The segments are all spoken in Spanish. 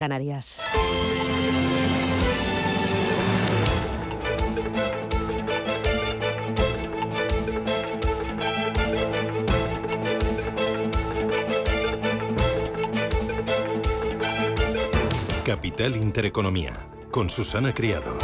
Canarias. Capital Intereconomía, con Susana Criado.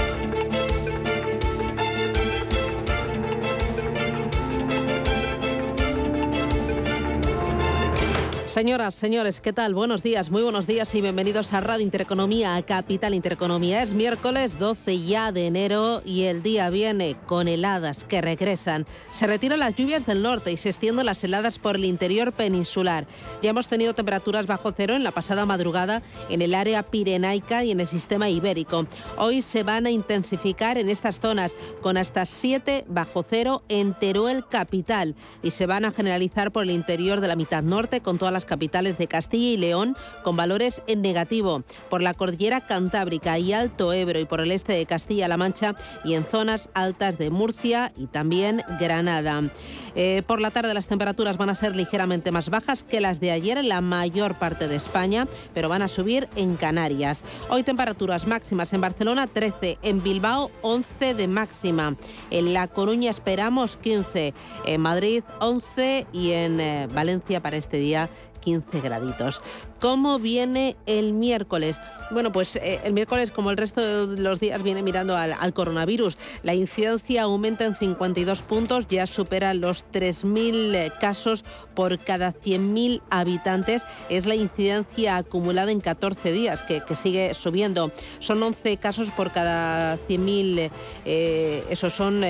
Señoras, señores, ¿qué tal? Buenos días, muy buenos días y bienvenidos a Radio Intereconomía, a Capital Intereconomía. Es miércoles 12 ya de enero y el día viene con heladas que regresan. Se retiran las lluvias del norte y se extienden las heladas por el interior peninsular. Ya hemos tenido temperaturas bajo cero en la pasada madrugada en el área pirenaica y en el sistema ibérico. Hoy se van a intensificar en estas zonas con hasta 7 bajo cero en Teruel capital y se van a generalizar por el interior de la mitad norte con todas las capitales de Castilla y León con valores en negativo, por la cordillera Cantábrica y Alto Ebro y por el este de Castilla-La Mancha y en zonas altas de Murcia y también Granada. Eh, por la tarde las temperaturas van a ser ligeramente más bajas que las de ayer en la mayor parte de España, pero van a subir en Canarias. Hoy temperaturas máximas en Barcelona 13, en Bilbao 11 de máxima, en La Coruña esperamos 15, en Madrid 11 y en eh, Valencia para este día 15 graditos. ¿Cómo viene el miércoles? Bueno, pues eh, el miércoles, como el resto de los días, viene mirando al, coronavirus. La incidencia aumenta en 52 puntos, ya supera los 3.000 eh, casos por cada 100.000 habitantes. Es la incidencia acumulada en 14 días, que, sigue subiendo. Son 11 casos por cada 100.000, eh, eso son,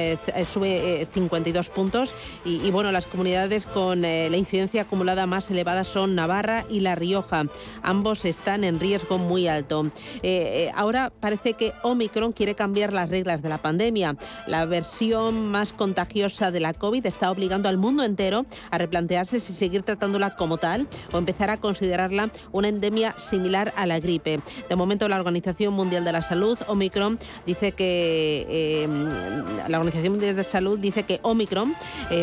sube 52 puntos. Y, y, bueno, las comunidades con la incidencia acumulada más elevada son Navarra y La Rioja. Ambos están en riesgo muy alto. Eh, eh, ahora parece que Omicron quiere cambiar las reglas de la pandemia. La versión más contagiosa de la COVID está obligando al mundo entero a replantearse si seguir tratándola como tal o empezar a considerarla una endemia similar a la gripe. De momento, la Organización Mundial de la Salud, Omicron, dice que eh, la Organización Mundial de Salud dice que Omicron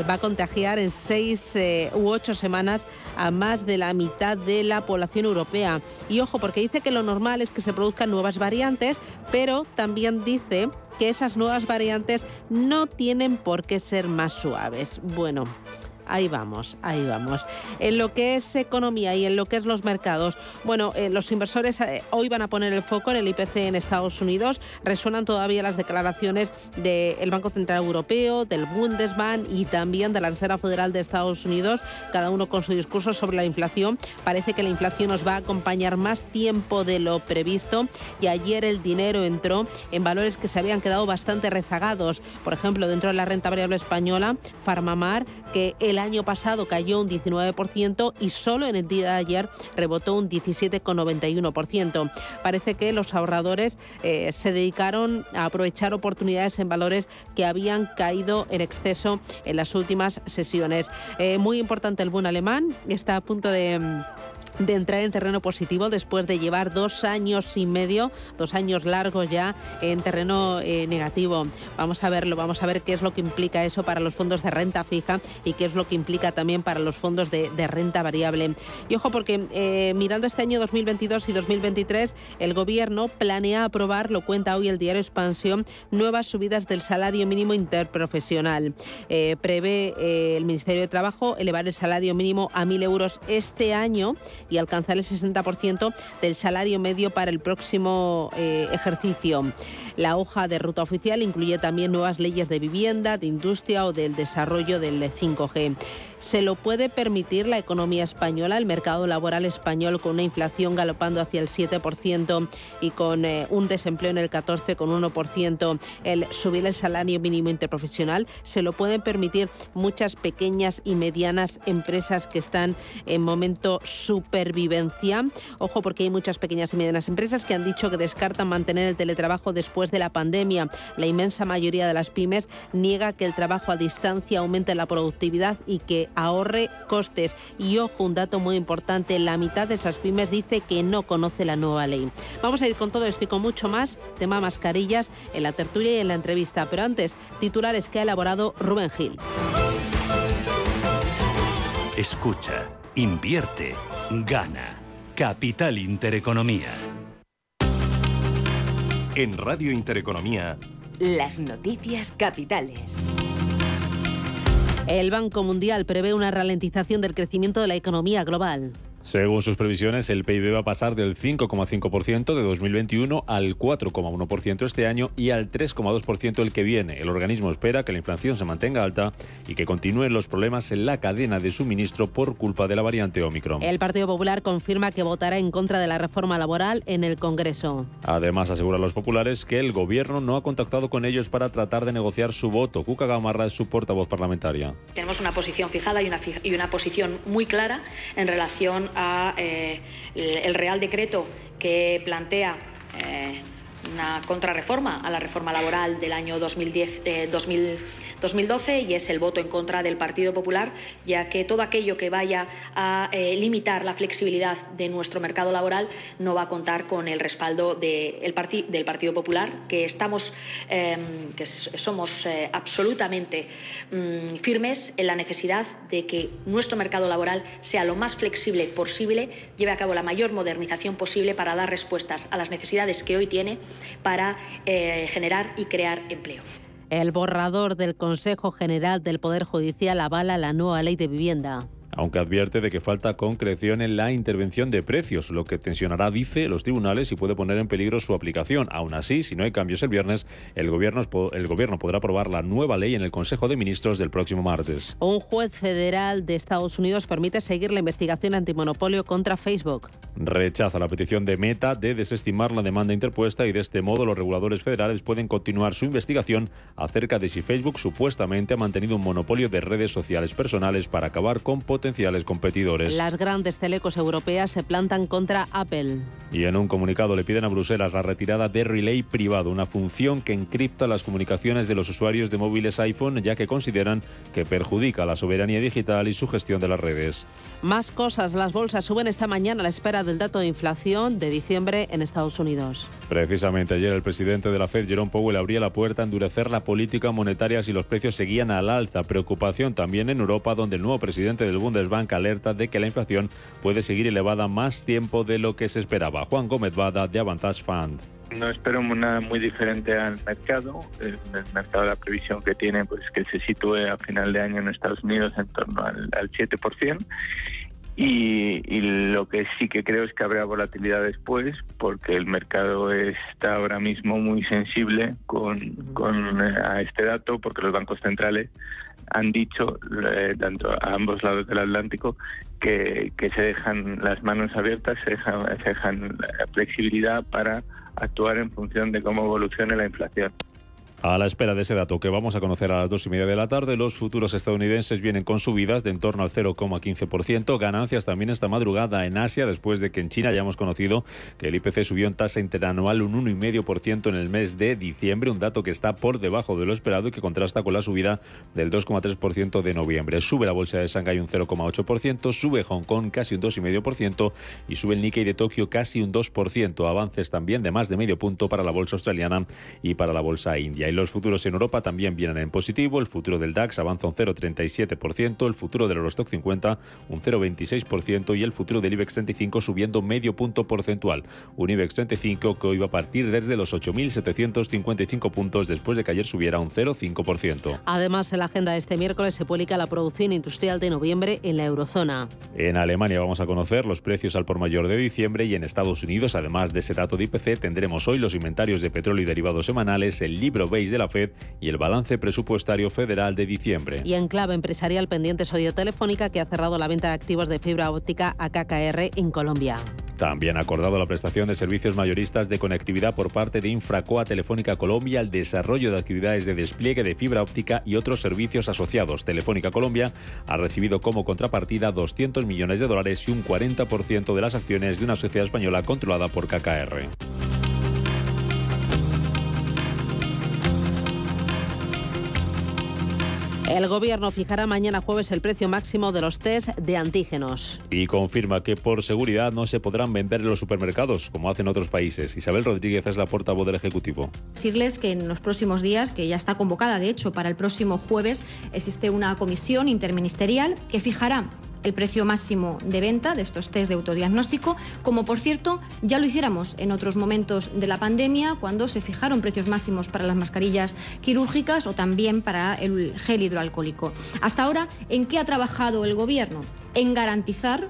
va a contagiar en seis u ocho semanas a más de la mitad de la población europea. Y ojo, porque dice que lo normal es que se produzcan nuevas variantes, pero también dice que esas nuevas variantes no tienen por qué ser más suaves. Bueno. Ahí vamos, ahí vamos. En lo que es economía y en lo que es los mercados, bueno, eh, los inversores eh, hoy van a poner el foco en el IPC en Estados Unidos. Resuenan todavía las declaraciones del Banco Central Europeo, del Bundesbank y también de la Reserva Federal de Estados Unidos, cada uno con su discurso sobre la inflación. Parece que la inflación nos va a acompañar más tiempo de lo previsto y ayer el dinero entró en valores que se habían quedado bastante rezagados. Por ejemplo, dentro de la renta variable española, Farmamar, que el año pasado cayó un 19% y solo en el día de ayer rebotó un 17,91%. Parece que los ahorradores eh, se dedicaron a aprovechar oportunidades en valores que habían caído en exceso en las últimas sesiones. Eh, muy importante el buen alemán, está a punto de de entrar en terreno positivo después de llevar dos años y medio, dos años largos ya en terreno eh, negativo. Vamos a verlo, vamos a ver qué es lo que implica eso para los fondos de renta fija y qué es lo que implica también para los fondos de, renta variable. Y ojo porque eh, mirando este año 2022 y 2023, el gobierno planea aprobar, lo cuenta hoy el diario Expansión, nuevas subidas del salario mínimo interprofesional. Eh, prevé el Ministerio de Trabajo elevar el salario mínimo a 1.000 euros este año y alcanzar el 60% del salario medio para el próximo eh, ejercicio. La hoja de ruta oficial incluye también nuevas leyes de vivienda, de industria o del desarrollo del 5G. ¿Se lo puede permitir la economía española, el mercado laboral español con una inflación galopando hacia el 7% y con eh, un desempleo en el 14,1%, el subir el salario mínimo interprofesional? ¿Se lo pueden permitir muchas pequeñas y medianas empresas que están en momento supervivencia? Ojo porque hay muchas pequeñas y medianas empresas que han dicho que descartan mantener el teletrabajo después de la pandemia. La inmensa mayoría de las pymes niega que el trabajo a distancia aumente la productividad y que ahorre costes. Y ojo, un dato muy importante, la mitad de esas pymes dice que no conoce la nueva ley. Vamos a ir con todo esto y con mucho más, tema mascarillas, en la tertulia y en la entrevista. Pero antes, titulares que ha elaborado Rubén Gil. Escucha, invierte, gana. Capital Intereconomía. En Radio Intereconomía. Las noticias capitales. El Banco Mundial prevé una ralentización del crecimiento de la economía global. Según sus previsiones, el PIB va a pasar del 5,5% de 2021 al 4,1% este año y al 3,2% el que viene. El organismo espera que la inflación se mantenga alta y que continúen los problemas en la cadena de suministro por culpa de la variante Omicron. El Partido Popular confirma que votará en contra de la reforma laboral en el Congreso. Además, asegura a los populares que el gobierno no ha contactado con ellos para tratar de negociar su voto. Cuca Gamarra es su portavoz parlamentaria. Tenemos una posición fijada y una, y una posición muy clara en relación a eh, el Real Decreto que plantea eh, una contrarreforma a la reforma laboral del año 2010, eh, 2000, 2012 y es el voto en contra del Partido Popular, ya que todo aquello que vaya a eh, limitar la flexibilidad de nuestro mercado laboral no va a contar con el respaldo de, parti del Partido Popular, que estamos, eh, que somos eh, absolutamente mm, firmes en la necesidad de que nuestro mercado laboral sea lo más flexible posible, lleve a cabo la mayor modernización posible para dar respuestas a las necesidades que hoy tiene para eh, generar y crear empleo. El borrador del Consejo General del Poder Judicial avala la nueva ley de vivienda aunque advierte de que falta concreción en la intervención de precios, lo que tensionará, dice, los tribunales y puede poner en peligro su aplicación. Aún así, si no hay cambios el viernes, el gobierno, el gobierno podrá aprobar la nueva ley en el Consejo de Ministros del próximo martes. Un juez federal de Estados Unidos permite seguir la investigación antimonopolio contra Facebook. Rechaza la petición de Meta de desestimar la demanda interpuesta y de este modo los reguladores federales pueden continuar su investigación acerca de si Facebook supuestamente ha mantenido un monopolio de redes sociales personales para acabar con potenciales competidores. Las grandes telecos europeas se plantan contra Apple. Y en un comunicado le piden a Bruselas la retirada de Relay privado, una función que encripta las comunicaciones de los usuarios de móviles iPhone, ya que consideran que perjudica la soberanía digital y su gestión de las redes. Más cosas, las bolsas suben esta mañana a la espera del dato de inflación de diciembre en Estados Unidos. Precisamente ayer el presidente de la Fed, Jerome Powell, abría la puerta a endurecer la política monetaria si los precios seguían al alza. Preocupación también en Europa, donde el nuevo presidente del Bundesbank alerta de que la inflación puede seguir elevada más tiempo de lo que se esperaba. Juan Gómez Bada, de Avantage Fund. No espero nada muy diferente al mercado. El mercado, la previsión que tiene, pues que se sitúe a final de año en Estados Unidos en torno al, al 7%. Y, y, lo que sí que creo es que habrá volatilidad después, porque el mercado está ahora mismo muy sensible con, con eh, a este dato, porque los bancos centrales han dicho, eh, tanto a ambos lados del Atlántico, que, que se dejan las manos abiertas, se dejan, se dejan flexibilidad para actuar en función de cómo evolucione la inflación. A la espera de ese dato que vamos a conocer a las dos y media de la tarde, los futuros estadounidenses vienen con subidas de en torno al 0,15%. Ganancias también esta madrugada en Asia, después de que en China ya hemos conocido que el IPC subió en tasa interanual un 1,5% en el mes de diciembre, un dato que está por debajo de lo esperado y que contrasta con la subida del 2,3% de noviembre. Sube la bolsa de Shanghái un 0,8%, sube Hong Kong casi un 2,5% y sube el Nikkei de Tokio casi un 2%. Avances también de más de medio punto para la bolsa australiana y para la bolsa india los futuros en Europa también vienen en positivo. El futuro del DAX avanza un 0,37%, el futuro del Eurostock 50 un 0,26% y el futuro del IBEX 35 subiendo medio punto porcentual. Un IBEX 35 que hoy va a partir desde los 8.755 puntos después de que ayer subiera un 0,5%. Además, en la agenda de este miércoles se publica la producción industrial de noviembre en la eurozona. En Alemania vamos a conocer los precios al por mayor de diciembre y en Estados Unidos, además de ese dato de IPC, tendremos hoy los inventarios de petróleo y derivados semanales, el libro de la Fed y el balance presupuestario federal de diciembre. Y en clave empresarial pendiente Odio Telefónica que ha cerrado la venta de activos de fibra óptica a KKR en Colombia. También ha acordado la prestación de servicios mayoristas de conectividad por parte de Infracoa Telefónica Colombia, el desarrollo de actividades de despliegue de fibra óptica y otros servicios asociados. Telefónica Colombia ha recibido como contrapartida 200 millones de dólares y un 40% de las acciones de una sociedad española controlada por KKR. El gobierno fijará mañana jueves el precio máximo de los test de antígenos. Y confirma que por seguridad no se podrán vender en los supermercados, como hacen otros países. Isabel Rodríguez es la portavoz del Ejecutivo. Decirles que en los próximos días, que ya está convocada de hecho para el próximo jueves, existe una comisión interministerial que fijará el precio máximo de venta de estos test de autodiagnóstico, como por cierto ya lo hiciéramos en otros momentos de la pandemia, cuando se fijaron precios máximos para las mascarillas quirúrgicas o también para el gel hidroalcohólico. Hasta ahora, ¿en qué ha trabajado el Gobierno? En garantizar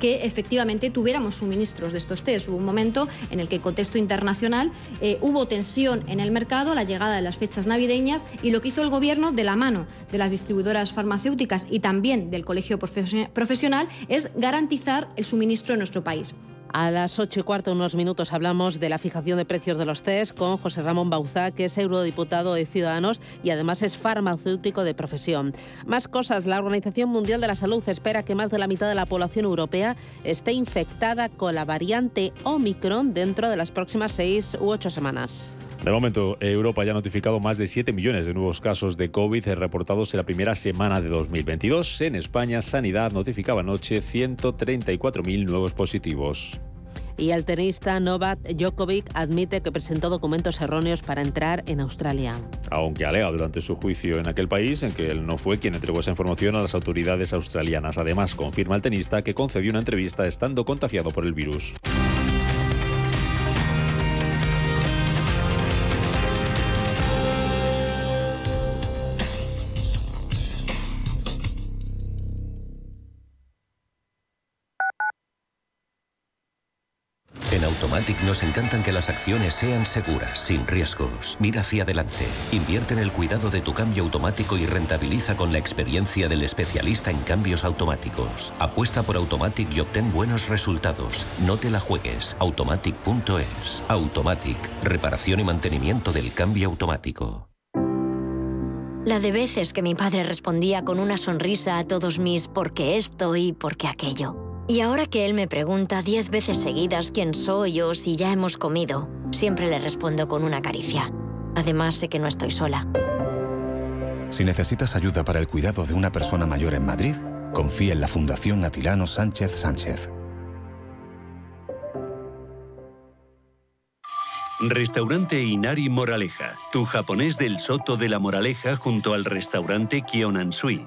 que efectivamente tuviéramos suministros de estos test. Hubo un momento en el que contexto internacional eh, hubo tensión en el mercado la llegada de las fechas navideñas y lo que hizo el Gobierno de la mano de las distribuidoras farmacéuticas y también del Colegio Profesional es garantizar el suministro en nuestro país. A las ocho y cuarto, unos minutos, hablamos de la fijación de precios de los test con José Ramón Bauzá, que es eurodiputado de Ciudadanos y además es farmacéutico de profesión. Más cosas, la Organización Mundial de la Salud espera que más de la mitad de la población europea esté infectada con la variante Omicron dentro de las próximas seis u ocho semanas. De momento, Europa ya ha notificado más de 7 millones de nuevos casos de COVID reportados en la primera semana de 2022. En España, Sanidad notificaba anoche 134.000 nuevos positivos. Y el tenista Novak Djokovic admite que presentó documentos erróneos para entrar en Australia. Aunque alega durante su juicio en aquel país en que él no fue quien entregó esa información a las autoridades australianas. Además, confirma el tenista que concedió una entrevista estando contagiado por el virus. Automatic nos encantan que las acciones sean seguras, sin riesgos. Mira hacia adelante. Invierte en el cuidado de tu cambio automático y rentabiliza con la experiencia del especialista en cambios automáticos. Apuesta por Automatic y obtén buenos resultados. No te la juegues. Automatic.es. Automatic. Reparación y mantenimiento del cambio automático. La de veces que mi padre respondía con una sonrisa a todos mis porque esto y porque aquello. Y ahora que él me pregunta diez veces seguidas quién soy o si ya hemos comido, siempre le respondo con una caricia. Además, sé que no estoy sola. Si necesitas ayuda para el cuidado de una persona mayor en Madrid, confía en la Fundación Atilano Sánchez Sánchez. Restaurante Inari Moraleja, tu japonés del Soto de la Moraleja junto al restaurante Kionansui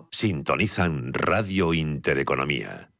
Sintonizan Radio Intereconomía.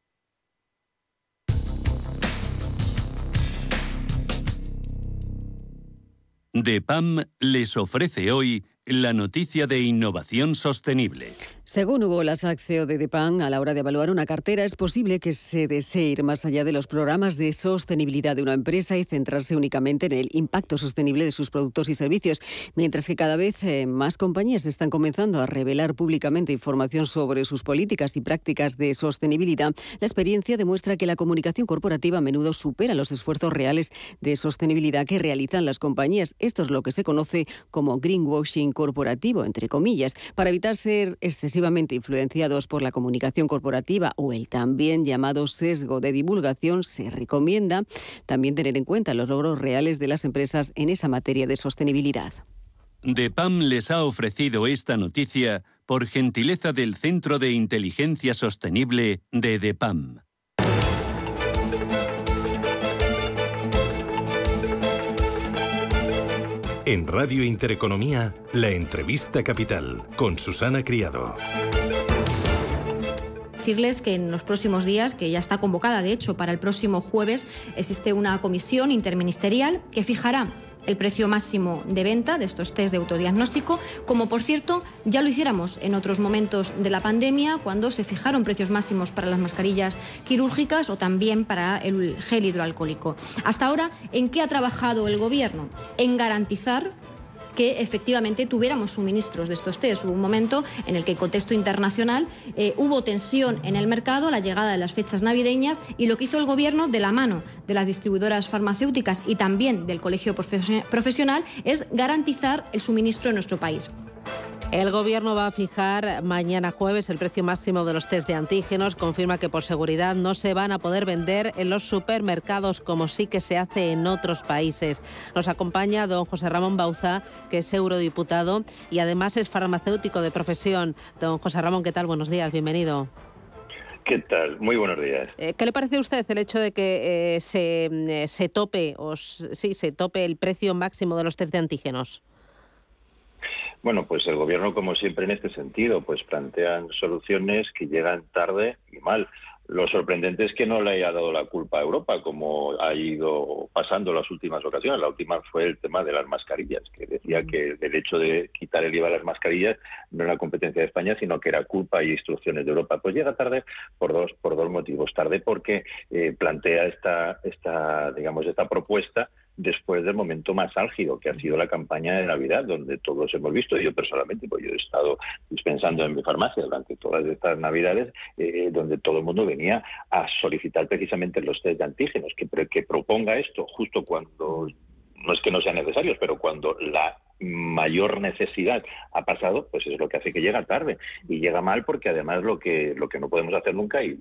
DEPAM les ofrece hoy la noticia de innovación sostenible. Según Hugo Lasac, CEO de DEPAN, a la hora de evaluar una cartera es posible que se desee ir más allá de los programas de sostenibilidad de una empresa y centrarse únicamente en el impacto sostenible de sus productos y servicios, mientras que cada vez eh, más compañías están comenzando a revelar públicamente información sobre sus políticas y prácticas de sostenibilidad. La experiencia demuestra que la comunicación corporativa a menudo supera los esfuerzos reales de sostenibilidad que realizan las compañías. Esto es lo que se conoce como greenwashing corporativo, entre comillas, para evitar ser excesivamente influenciados por la comunicación corporativa o el también llamado sesgo de divulgación, se recomienda también tener en cuenta los logros reales de las empresas en esa materia de sostenibilidad. DEPAM les ha ofrecido esta noticia por gentileza del Centro de Inteligencia Sostenible de DEPAM. En Radio Intereconomía, la entrevista capital con Susana Criado. Decirles que en los próximos días, que ya está convocada de hecho para el próximo jueves, existe una comisión interministerial que fijará el precio máximo de venta de estos test de autodiagnóstico, como por cierto ya lo hiciéramos en otros momentos de la pandemia, cuando se fijaron precios máximos para las mascarillas quirúrgicas o también para el gel hidroalcohólico. Hasta ahora, ¿en qué ha trabajado el Gobierno? En garantizar que efectivamente tuviéramos suministros de estos test. Hubo un momento en el que en contexto internacional eh, hubo tensión en el mercado la llegada de las fechas navideñas y lo que hizo el Gobierno de la mano de las distribuidoras farmacéuticas y también del Colegio Profesional es garantizar el suministro en nuestro país. El Gobierno va a fijar mañana jueves el precio máximo de los test de antígenos. Confirma que por seguridad no se van a poder vender en los supermercados como sí que se hace en otros países. Nos acompaña don José Ramón Bauza, que es eurodiputado y además es farmacéutico de profesión. Don José Ramón, ¿qué tal? Buenos días, bienvenido. ¿Qué tal? Muy buenos días. Eh, ¿Qué le parece a usted el hecho de que eh, se, eh, se, tope o sí, se tope el precio máximo de los test de antígenos? Bueno, pues el gobierno, como siempre en este sentido, pues plantean soluciones que llegan tarde y mal. Lo sorprendente es que no le haya dado la culpa a Europa, como ha ido pasando las últimas ocasiones. La última fue el tema de las mascarillas, que decía que el hecho de quitar el IVA a las mascarillas no era competencia de España, sino que era culpa y instrucciones de Europa. Pues llega tarde por dos, por dos motivos. Tarde porque eh, plantea esta, esta, digamos, esta propuesta después del momento más álgido, que ha sido la campaña de Navidad, donde todos hemos visto, yo personalmente, pues yo he estado dispensando en mi farmacia durante todas estas Navidades, eh, donde todo el mundo venía a solicitar precisamente los test de antígenos, que, que proponga esto justo cuando no es que no sean necesarios, pero cuando la mayor necesidad ha pasado, pues es lo que hace que llega tarde y llega mal porque además lo que lo que no podemos hacer nunca y,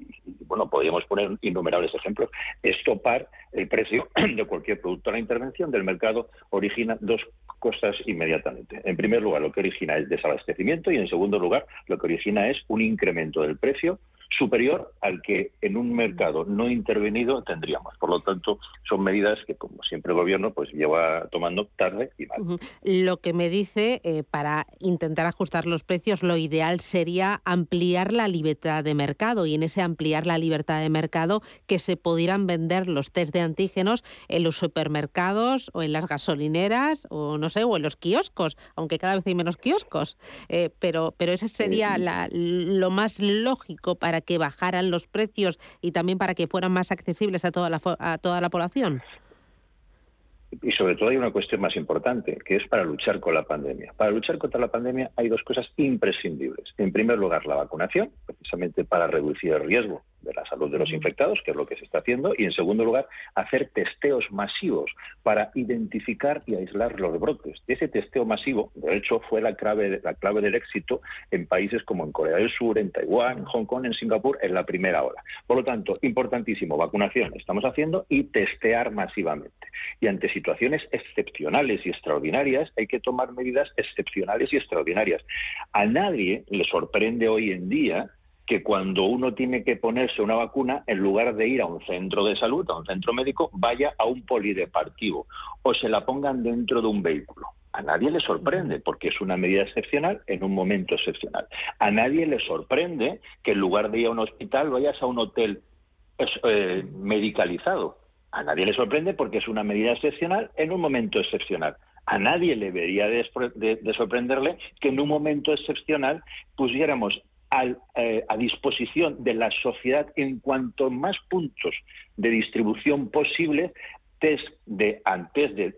bueno podríamos poner innumerables ejemplos es topar el precio de cualquier producto. La intervención del mercado origina dos cosas inmediatamente. En primer lugar, lo que origina es desabastecimiento y en segundo lugar, lo que origina es un incremento del precio superior al que en un mercado no intervenido tendríamos. Por lo tanto, son medidas que, como siempre el gobierno, pues lleva tomando tarde y mal. Lo que me dice, eh, para intentar ajustar los precios, lo ideal sería ampliar la libertad de mercado y en ese ampliar la libertad de mercado que se pudieran vender los test de antígenos en los supermercados o en las gasolineras o no sé, o en los kioscos, aunque cada vez hay menos kioscos. Eh, pero, pero ese sería lo más lógico para que bajaran los precios y también para que fueran más accesibles a toda la, a toda la población? y sobre todo hay una cuestión más importante, que es para luchar con la pandemia. Para luchar contra la pandemia hay dos cosas imprescindibles. En primer lugar, la vacunación, precisamente para reducir el riesgo de la salud de los infectados, que es lo que se está haciendo, y en segundo lugar, hacer testeos masivos para identificar y aislar los brotes. Ese testeo masivo, de hecho, fue la clave, la clave del éxito en países como en Corea del Sur, en Taiwán, en Hong Kong, en Singapur, en la primera ola. Por lo tanto, importantísimo, vacunación estamos haciendo y testear masivamente. Y ante situaciones excepcionales y extraordinarias, hay que tomar medidas excepcionales y extraordinarias. A nadie le sorprende hoy en día que cuando uno tiene que ponerse una vacuna, en lugar de ir a un centro de salud, a un centro médico, vaya a un polideportivo o se la pongan dentro de un vehículo. A nadie le sorprende porque es una medida excepcional en un momento excepcional. A nadie le sorprende que en lugar de ir a un hospital vayas a un hotel eh, medicalizado. A nadie le sorprende porque es una medida excepcional en un momento excepcional. A nadie le debería de sorprenderle que en un momento excepcional pusiéramos eh, a disposición de la sociedad en cuanto más puntos de distribución posible test de antes de,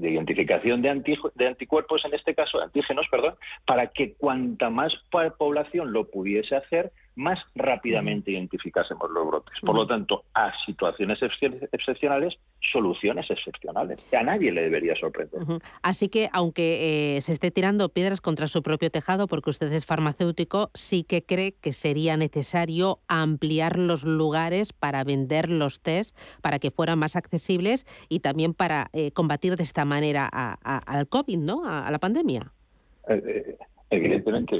identificación de, de, anticuerpos en este caso de antígenos perdón para que cuanta más población lo pudiese hacer más rápidamente identificásemos los brotes. Por lo tanto, a situaciones excepcionales, soluciones excepcionales, que a nadie le debería sorprender. Así que, aunque eh, se esté tirando piedras contra su propio tejado, porque usted es farmacéutico, sí que cree que sería necesario ampliar los lugares para vender los test, para que fueran más accesibles y también para eh, combatir de esta manera al COVID, ¿no? A, la pandemia. Eh, Evidentemente,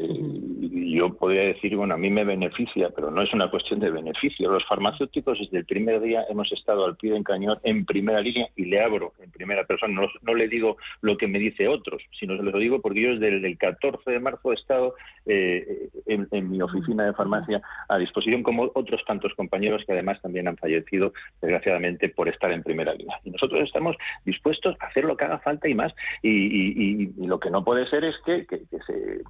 yo podría decir, bueno, a mí me beneficia, pero no es una cuestión de beneficio. Los farmacéuticos desde el primer día hemos estado al pie del cañón en primera línea y le abro en primera persona. No, le digo lo que me dice otros, sino se lo digo porque yo desde el 14 de marzo he estado eh, en, mi oficina de farmacia a disposición, como otros tantos compañeros que además también han fallecido, desgraciadamente, por estar en primera línea. Y nosotros estamos dispuestos a hacer lo que haga falta y más. Y, lo que no puede ser es que,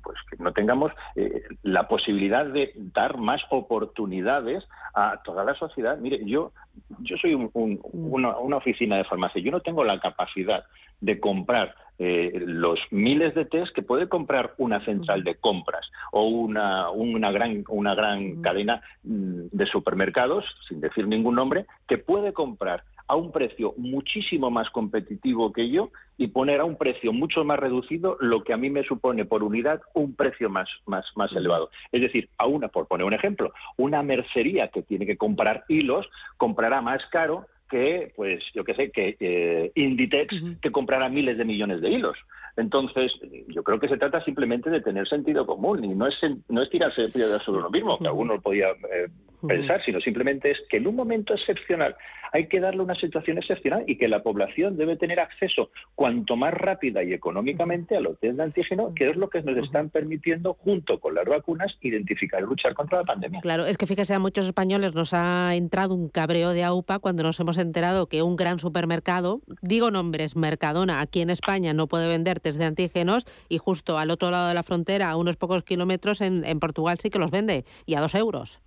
pues, que no tengamos eh, la posibilidad de dar más oportunidades a toda la sociedad. Mire, yo, yo soy una, oficina de farmacia, yo no tengo la capacidad de comprar eh, los miles de test que puede comprar una central de compras o una, una gran, una gran cadena mm, de supermercados, sin decir ningún nombre, que puede comprar a un precio muchísimo más competitivo que yo y poner a un precio mucho más reducido lo que a mí me supone por unidad un precio más, más, más elevado. Es decir, a una, por poner un ejemplo, una mercería que tiene que comprar hilos comprará más caro que, pues, yo qué sé, que eh, Inditex, que comprará miles de millones de hilos. Entonces, yo creo que se trata simplemente de tener sentido común y no es, no es tirarse de sobre uno mismo, que alguno podía eh, pensar, sino simplemente es que en un momento excepcional hay que darle una situación excepcional y que la población debe tener acceso cuanto más rápida y económicamente a los test de antígeno, que es lo que nos están permitiendo, junto con las vacunas, identificar y luchar contra la pandemia. Claro, es que fíjese, a muchos españoles nos ha entrado un cabreo de AUPA cuando nos hemos enterado que un gran supermercado, digo nombres, Mercadona, aquí en España no puede vender test de antígenos y justo al otro lado de la frontera, a unos pocos kilómetros, en, en Portugal sí que los vende y a dos euros.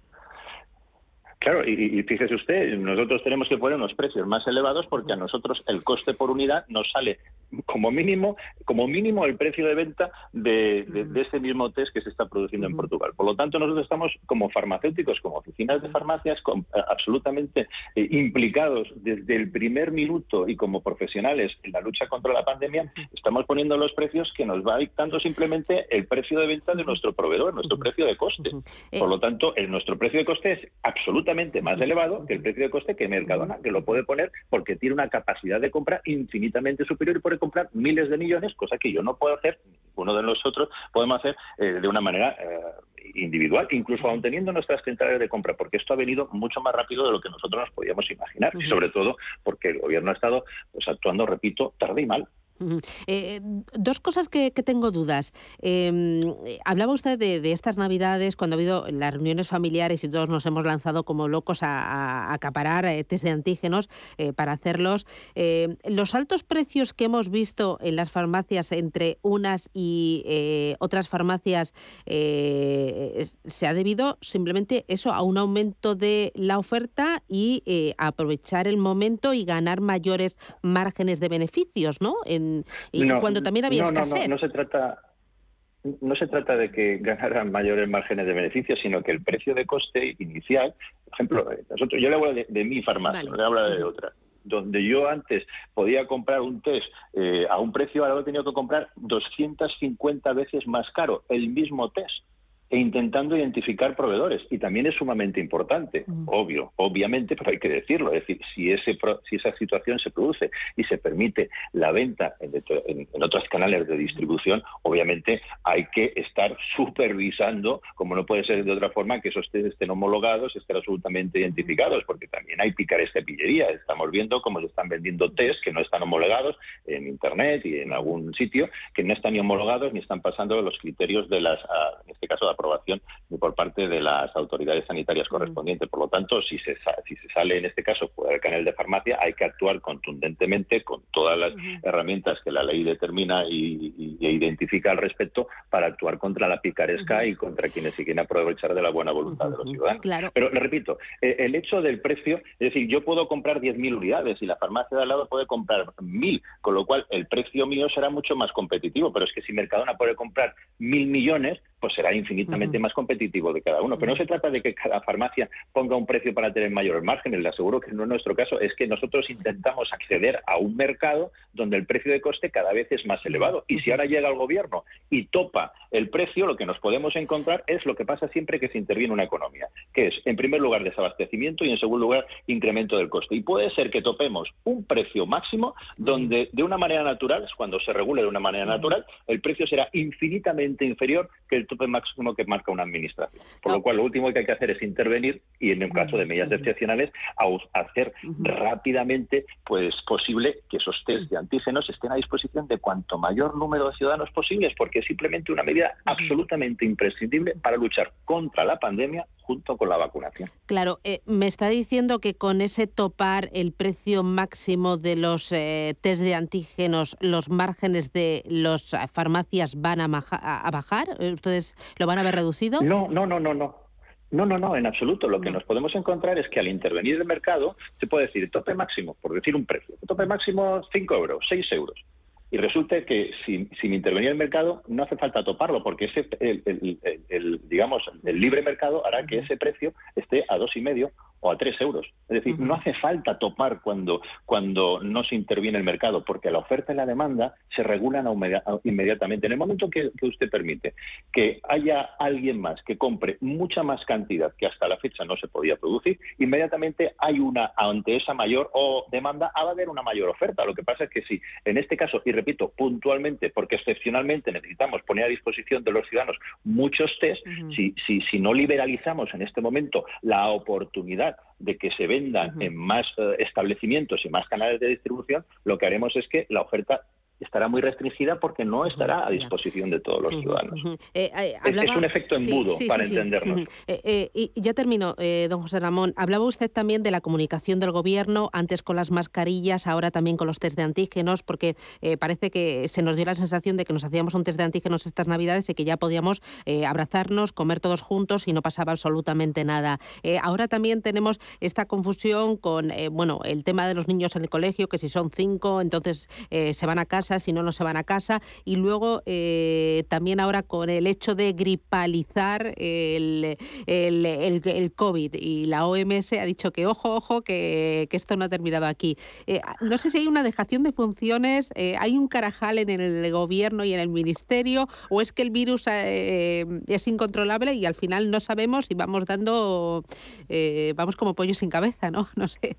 Claro, y, fíjese usted, nosotros tenemos que poner unos precios más elevados porque a nosotros el coste por unidad nos sale como mínimo, como mínimo el precio de venta de, de, ese mismo test que se está produciendo en Portugal. Por lo tanto, nosotros estamos como farmacéuticos, como oficinas de farmacias, eh, absolutamente eh, implicados desde el primer minuto y como profesionales en la lucha contra la pandemia, estamos poniendo los precios que nos va dictando simplemente el precio de venta de nuestro proveedor, nuestro precio de coste. Eh, por lo tanto, el, nuestro precio de coste es absolutamente más elevado que el precio de coste que Mercadona, que lo puede poner porque tiene una capacidad de compra infinitamente superior y puede comprar miles de millones, cosa que yo no puedo hacer, uno de nosotros podemos hacer eh, de una manera eh, individual, incluso aún teniendo nuestras centrales de compra, porque esto ha venido mucho más rápido de lo que nosotros nos podíamos imaginar, y sobre todo porque el gobierno ha estado pues, actuando, repito, tarde y mal. Eh, dos cosas que, tengo dudas. Em, hablaba usted de, estas navidades, cuando ha habido las reuniones familiares y todos nos hemos lanzado como locos a, acaparar eh, test de antígenos eh, para hacerlos. los altos precios que hemos visto en las farmacias entre unas y otras farmacias se ha debido simplemente eso a un aumento de la oferta y aprovechar el momento y ganar mayores márgenes de beneficios, ¿no? En, y cuando también había no, escasez. No, no, se trata no se trata de que ganaran mayores márgenes de beneficio, sino que el precio de coste inicial, por ejemplo, eh, nosotros, yo le hablo de, mi farmacia, no le hablo de otra. Donde yo antes podía comprar un test eh, a un precio, ahora lo he tenido que comprar 250 veces más caro, el mismo test e intentando identificar proveedores. Y también es sumamente importante, obvio, obviamente, pero hay que decirlo. Es decir, si, ese, si esa situación se produce y se permite la venta en, otros canales de distribución, obviamente hay que estar supervisando, como no puede ser de otra forma, que esos test estén homologados, estén absolutamente identificados, porque también hay picaresca pillería. Estamos viendo cómo se están vendiendo test que no están homologados en Internet y en algún sitio, que no están ni homologados ni están pasando los criterios de las, ah, en este caso, aprobación por parte de las autoridades sanitarias correspondientes. Por lo tanto, si se, si se sale en este caso por el canal de farmacia, hay que actuar contundentemente con todas las herramientas que la ley determina y, identifica al respecto para actuar contra la picaresca y contra quienes se quieren aprovechar de la buena voluntad de los ciudadanos. Pero le repito, eh, el hecho del precio, es decir, yo puedo comprar 10.000 unidades y la farmacia de al lado puede comprar 1.000, con lo cual el precio mío será mucho más competitivo. Pero es que si Mercadona puede comprar mil millones, pues será infinitamente más competitivo de cada uno. Pero no se trata de que cada farmacia ponga un precio para tener mayores márgenes. Le aseguro que no es nuestro caso. Es que nosotros intentamos acceder a un mercado donde el precio de coste cada vez es más elevado. Y si ahora llega el gobierno y topa el precio, lo que nos podemos encontrar es lo que pasa siempre que se interviene una economía, que es, en primer lugar, desabastecimiento y, en segundo lugar, incremento del coste. Y puede ser que topemos un precio máximo donde, de una manera natural, cuando se regule de una manera natural, el precio será infinitamente inferior que el tope máximo que marca una administración. Por lo cual, lo último que hay que hacer es intervenir y, en el caso de medidas excepcionales, hacer rápidamente pues posible que esos test de antígenos estén a disposición de cuanto mayor número de ciudadanos posibles, porque es simplemente una medida absolutamente imprescindible para luchar contra la pandemia junto con la vacunación. Claro, eh, me está diciendo que con ese topar el precio máximo de los eh, test de antígenos, los márgenes de las farmacias van a, bajar. ¿Ustedes lo van a ver reducido? No, no, no, no, no. No, no, no, en absoluto. Lo que nos podemos encontrar es que al intervenir el mercado se puede decir tope máximo, por decir un precio, tope máximo 5 euros, 6 euros. Y resulta que sin, sin, intervenir el mercado no hace falta toparlo, porque ese, el, digamos, el libre mercado hará que ese precio esté a dos y medio o a tres euros. Es decir, no hace falta topar cuando, cuando no se interviene el mercado, porque la oferta y la demanda se regulan inmediatamente. En el momento que, usted permite que haya alguien más que compre mucha más cantidad que hasta la fecha no se podía producir, inmediatamente hay una, ante esa mayor o demanda, va a haber una mayor oferta. Lo que pasa es que si en este caso, repito, puntualmente, porque excepcionalmente necesitamos poner a disposición de los ciudadanos muchos test, si, si, si no liberalizamos en este momento la oportunidad de que se vendan en más eh, establecimientos y más canales de distribución, lo que haremos es que la oferta estará muy restringida porque no estará a disposición de todos los ciudadanos. Eh, eh, es, un efecto embudo para entendernos. Eh, y ya termino, don José Ramón. Hablaba usted también de la comunicación del gobierno, antes con las mascarillas, ahora también con los test de antígenos, porque parece que se nos dio la sensación de que nos hacíamos un test de antígenos estas Navidades y que ya podíamos abrazarnos, comer todos juntos y no pasaba absolutamente nada. ahora también tenemos esta confusión con bueno el tema de los niños en el colegio, que si son cinco, entonces se van a casa si no, no se van a casa. Y luego eh, también ahora con el hecho de gripalizar el, el, el, COVID y la OMS ha dicho que ojo, ojo, que, que esto no ha terminado aquí. Eh, no sé si hay una dejación de funciones, eh, hay un carajal en el gobierno y en el ministerio, o es que el virus es incontrolable y al final no sabemos y vamos dando, vamos como pollos sin cabeza, ¿no? No sé.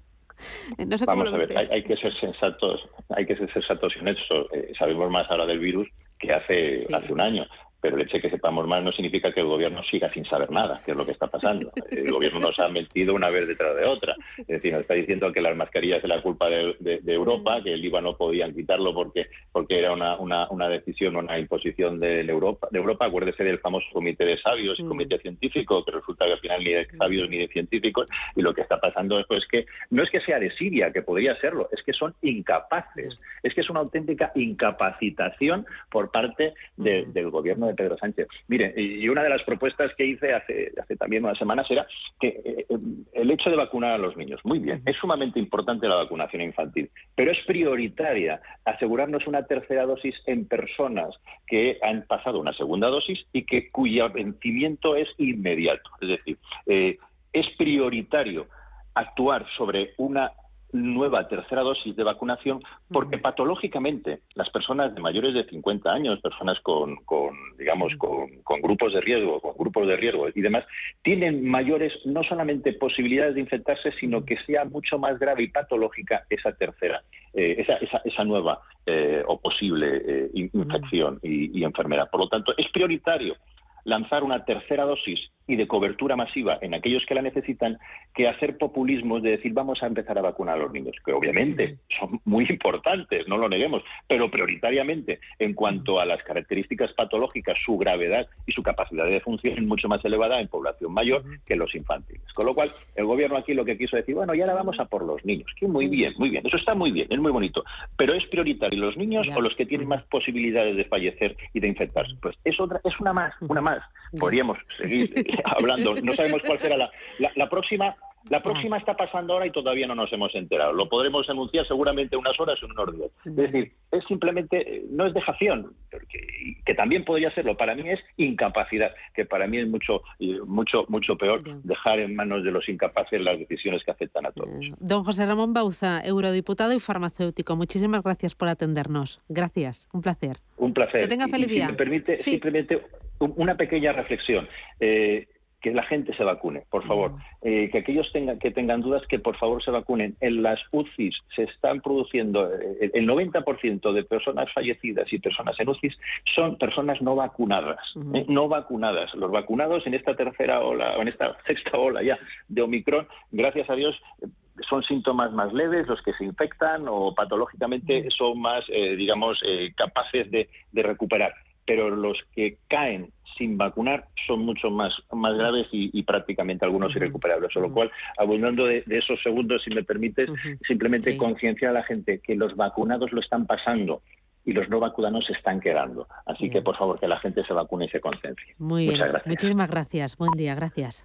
Vamos a ver, hay, que ser sensatos, hay que ser sensatos y honestos. Eh, sabemos más ahora del virus que hace, hace un año pero el hecho de que sepamos más no significa que el gobierno siga sin saber nada, que es lo que está pasando. El gobierno nos ha metido una vez detrás de otra. Es decir, nos está diciendo que las mascarillas es la culpa de, Europa, que el IVA no podían quitarlo porque, porque era una, una, una decisión, una imposición de Europa. De Europa. Acuérdese del famoso comité de sabios y comité científico, que resulta que al final ni de sabios ni de científicos, y lo que está pasando es pues, que no es que sea de Siria, que podría serlo, es que son incapaces. Es que es una auténtica incapacitación por parte del gobierno de Pedro Sánchez. Mire, y una de las propuestas que hice hace, hace también unas semanas era que eh, eh, el hecho de vacunar a los niños, muy bien, es sumamente importante la vacunación infantil, pero es prioritaria asegurarnos una tercera dosis en personas que han pasado una segunda dosis y que cuyo vencimiento es inmediato. Es decir, eh, es prioritario actuar sobre una nueva tercera dosis de vacunación porque patológicamente las personas de mayores de 50 años, personas con, con digamos, con, grupos de riesgo, con grupos de riesgo y demás, tienen mayores no solamente posibilidades de infectarse, sino que sea mucho más grave y patológica esa tercera, eh, esa, esa, esa, nueva eh, o posible eh, infección y, y enfermedad. Por lo tanto, es prioritario lanzar una tercera dosis y de cobertura masiva en aquellos que la necesitan que hacer populismos de decir vamos a empezar a vacunar a los niños, que obviamente son muy importantes, no lo neguemos, pero prioritariamente en cuanto a las características patológicas, su gravedad y su capacidad de función es mucho más elevada en población mayor que los infantiles. Con lo cual, el gobierno aquí lo que quiso decir, bueno, y ahora vamos a por los niños, que muy bien, muy bien, eso está muy bien, es muy bonito, pero es prioritario los niños o los que tienen más posibilidades de fallecer y de infectarse. Pues es otra, es una más, una más. Podríamos seguir hablando. No sabemos cuál será la, la, próxima. La próxima está pasando ahora y todavía no nos hemos enterado. Lo podremos anunciar seguramente unas horas o en unos días. Es decir, es simplemente, eh, no es dejación, que, también podría serlo. Para mí es incapacidad, que para mí es mucho, mucho, mucho peor dejar en manos de los incapaces las decisiones que afectan a todos. Don José Ramón Bauza, eurodiputado y farmacéutico, muchísimas gracias por atendernos. Gracias, un placer. Un placer. Que tenga feliz día. Si me permite, simplemente una pequeña reflexión. Eh, que la gente se vacune, por favor. Eh, que aquellos tengan, que tengan dudas, que por favor se vacunen. En las UCIs se están produciendo, eh, el 90% de personas fallecidas y personas en UCIs son personas no vacunadas. Eh, no vacunadas. Los vacunados en esta tercera ola, o en esta sexta ola ya de Omicron, gracias a Dios, son síntomas más leves los que se infectan o patológicamente son más, digamos, capaces de, de recuperar. Pero los que caen sin vacunar son mucho más, más graves y, prácticamente algunos irrecuperables. Con lo cual, abundando de, esos segundos, si me permites, simplemente concienciar a la gente que los vacunados lo están pasando y los no vacunados se están quedando. Así que, por favor, que la gente se vacune y se conciencie. Muy Muchas bien. gracias. Muchísimas gracias. Buen día. Gracias.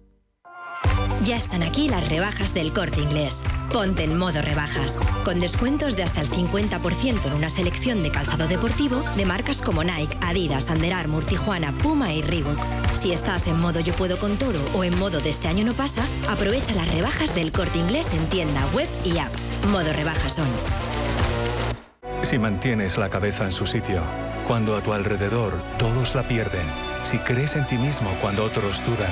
Ya están aquí las rebajas del corte inglés. Ponte en modo rebajas, con descuentos de hasta el 50% en una selección de calzado deportivo de marcas como Nike, Adidas, Under Armour, Tijuana, Puma y Reebok. Si estás en modo yo puedo con todo o en modo de este año no pasa, aprovecha las rebajas del corte inglés en tienda, web y app. Modo rebajas son. Si mantienes la cabeza en su sitio, cuando a tu alrededor todos la pierden, si crees en ti mismo cuando otros dudan,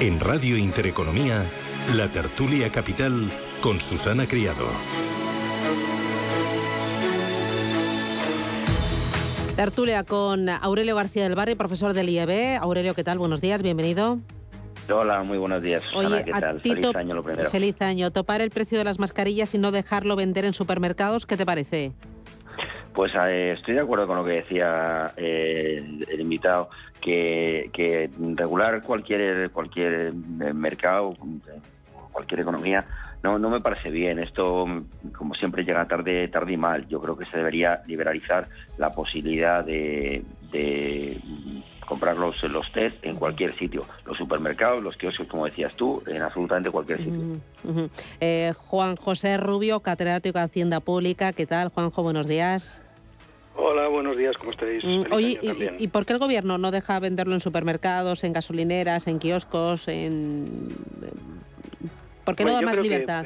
En Radio Intereconomía, la tertulia capital con Susana Criado. Tertulia con Aurelio García del Barrio, profesor del IEB. Aurelio, ¿qué tal? Buenos días, bienvenido. Hola, muy buenos días. Susana, ¿qué tal? feliz año lo primero. Feliz año. Topar el precio de las mascarillas y no dejarlo vender en supermercados, ¿qué te parece? Pues eh, estoy de acuerdo con lo que decía eh, el, invitado, que, regular cualquier cualquier eh, mercado, cualquier economía, no, no me parece bien. Esto, como siempre, llega tarde, tarde y mal. Yo creo que se debería liberalizar la posibilidad de, comprar los, los test en cualquier sitio. Los supermercados, los kioscos, como decías tú, en absolutamente cualquier sitio. Juan José Rubio, catedrático de Hacienda Pública. ¿Qué tal, Juanjo? Buenos días. Hola, buenos días, ¿cómo estáis? Mm, oye, y, por qué el gobierno no deja venderlo en supermercados, en gasolineras, en kioscos, en... ¿Por qué no da más libertad?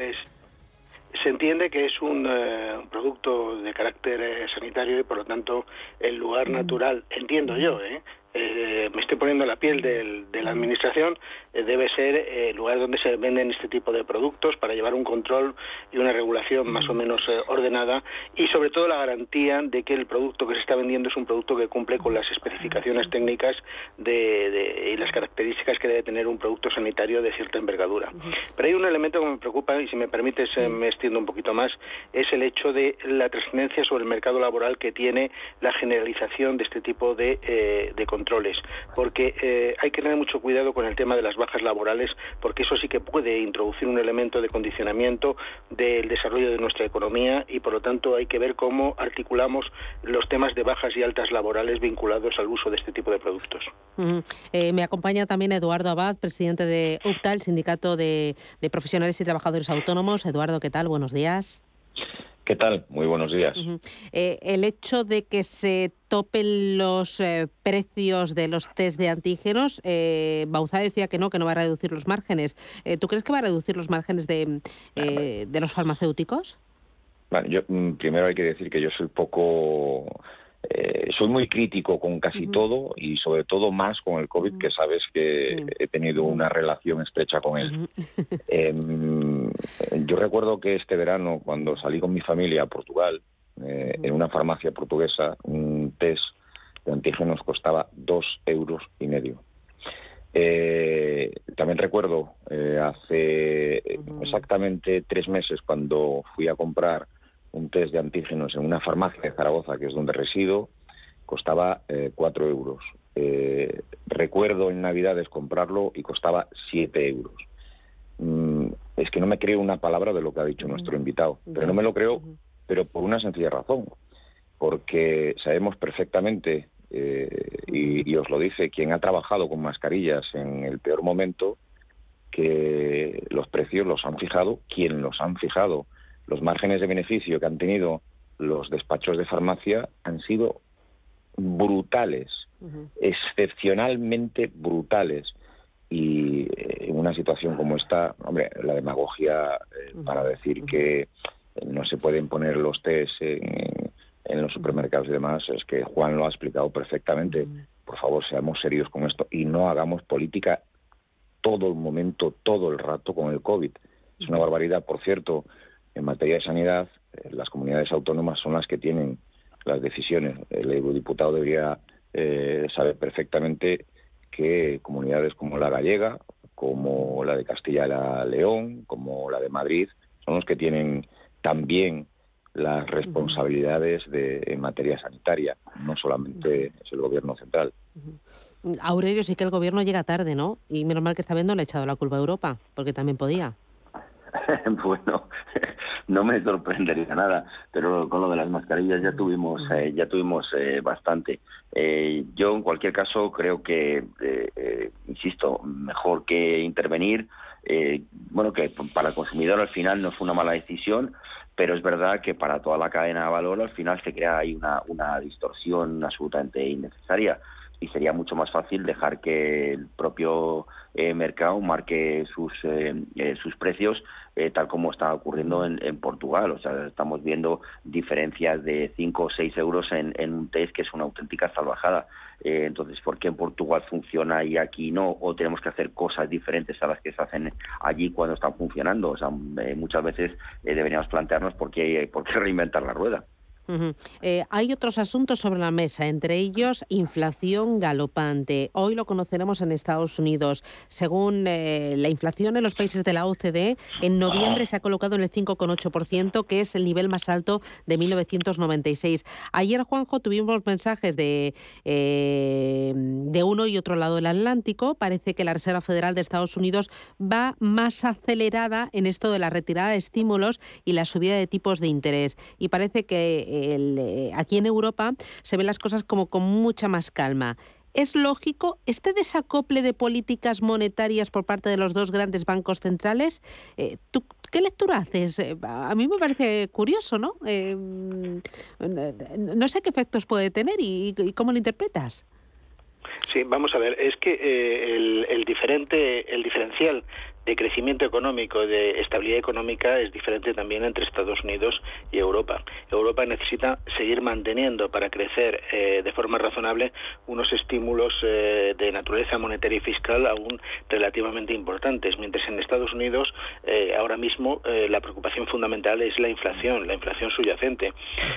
se entiende que es un eh, producto de carácter eh, sanitario y por lo tanto el lugar mm. natural, entiendo yo, ¿eh? Eh, me estoy poniendo la piel de la administración, eh, debe ser el lugar donde se venden este tipo de productos para llevar un control y una regulación más o menos eh, ordenada y sobre todo la garantía de que el producto que se está vendiendo es un producto que cumple con las especificaciones técnicas de, y las características que debe tener un producto sanitario de cierta envergadura. Pero hay un elemento que me preocupa y si me permites me extiendo un poquito más, es el hecho de la trascendencia sobre el mercado laboral que tiene la generalización de este tipo de, de controles, porque eh, hay que tener mucho cuidado con el tema de las bajas laborales, porque eso sí que puede introducir un elemento de condicionamiento del desarrollo de nuestra economía y, por lo tanto, hay que ver cómo articulamos los temas de bajas y altas laborales vinculados al uso de este tipo de productos. Eh, me acompaña también Eduardo Abad, presidente de UPTA, el Sindicato de Profesionales y Trabajadores Autónomos. Eduardo, ¿qué tal? Buenos días. ¿Qué tal? Muy buenos días. Eh, el hecho de que se topen los eh, precios de los test de antígenos, eh, Bauzá decía que no, que no va a reducir los márgenes. Eh, ¿Tú crees que va a reducir los márgenes de, de los farmacéuticos? Bueno, yo mm, primero hay que decir que yo soy poco eh, soy muy crítico con casi todo y sobre todo más con el COVID, que sabes que he tenido una relación estrecha con él. Em, yo recuerdo que este verano, cuando salí con mi familia a Portugal, eh, en una farmacia portuguesa, un test de antígenos costaba dos euros y medio. Eh, también recuerdo hace exactamente tres meses cuando fui a comprar un test de antígenos en una farmacia de Zaragoza, que es donde resido, costaba eh, cuatro euros. Eh, recuerdo en Navidades comprarlo y costaba siete euros. Mm, es que no me creo una palabra de lo que ha dicho nuestro invitado, pero no me lo creo, pero por una sencilla razón, porque sabemos perfectamente, eh, y, y os lo dice quien ha trabajado con mascarillas en el peor momento, que los precios los han fijado quien los han fijado los márgenes de beneficio que han tenido los despachos de farmacia han sido brutales, excepcionalmente brutales. Y eh, en una situación como esta, hombre, la demagogia eh, para decir que no se pueden poner los test en, en, los supermercados y demás, es que Juan lo ha explicado perfectamente. Por favor, seamos serios con esto y no hagamos política todo el momento, todo el rato con el COVID. Es una barbaridad, por cierto, en materia de sanidad, eh, las comunidades autónomas son las que tienen las decisiones. El eurodiputado debería eh, saber perfectamente que comunidades como la gallega, como la de Castilla-León, como la de Madrid, son los que tienen también las responsabilidades de, en materia sanitaria, no solamente es el gobierno central. Aurelio, sí que el gobierno llega tarde, ¿no? Y menos mal que está viendo le ha echado la culpa a Europa, porque también podía. bueno, no me sorprendería nada, pero con lo de las mascarillas ya tuvimos eh, ya tuvimos eh, bastante. Eh, yo en cualquier caso creo que, insisto, mejor que intervenir. bueno, que para el consumidor al final no fue una mala decisión, pero es verdad que para toda la cadena de valor al final se crea ahí una, una distorsión absolutamente innecesaria y sería mucho más fácil dejar que el propio eh, mercado marque sus eh, eh, sus precios tal como está ocurriendo en, en, Portugal. O sea, estamos viendo diferencias de 5 o 6 euros en, en, un test que es una auténtica salvajada. entonces, ¿por qué en Portugal funciona y aquí no? ¿O tenemos que hacer cosas diferentes a las que se hacen allí cuando están funcionando? O sea, muchas veces deberíamos plantearnos por qué, por qué reinventar la rueda. Eh, hay otros asuntos sobre la mesa, entre ellos inflación galopante. Hoy lo conoceremos en Estados Unidos. Según eh, la inflación en los países de la OCDE, en noviembre se ha colocado en el 5,8%, que es el nivel más alto de 1996. Ayer, Juanjo, tuvimos mensajes de, eh, de uno y otro lado del Atlántico. Parece que la Reserva Federal de Estados Unidos va más acelerada en esto de la retirada de estímulos y la subida de tipos de interés. Y parece que eh, aquí en Europa se ven las cosas como con mucha más calma. ¿Es lógico este desacople de políticas monetarias por parte de los dos grandes bancos centrales? Eh, ¿tú, ¿Qué lectura haces? Eh, a mí me parece curioso, ¿no? no sé qué efectos puede tener y, cómo lo interpretas. Sí, vamos a ver, es que el, el, diferente, el diferencial de crecimiento económico, de estabilidad económica es diferente también entre Estados Unidos y Europa. Europa necesita seguir manteniendo para crecer eh, de forma razonable unos estímulos eh, de naturaleza monetaria y fiscal aún relativamente importantes, mientras en Estados Unidos eh, ahora mismo la preocupación fundamental es la inflación, la inflación subyacente.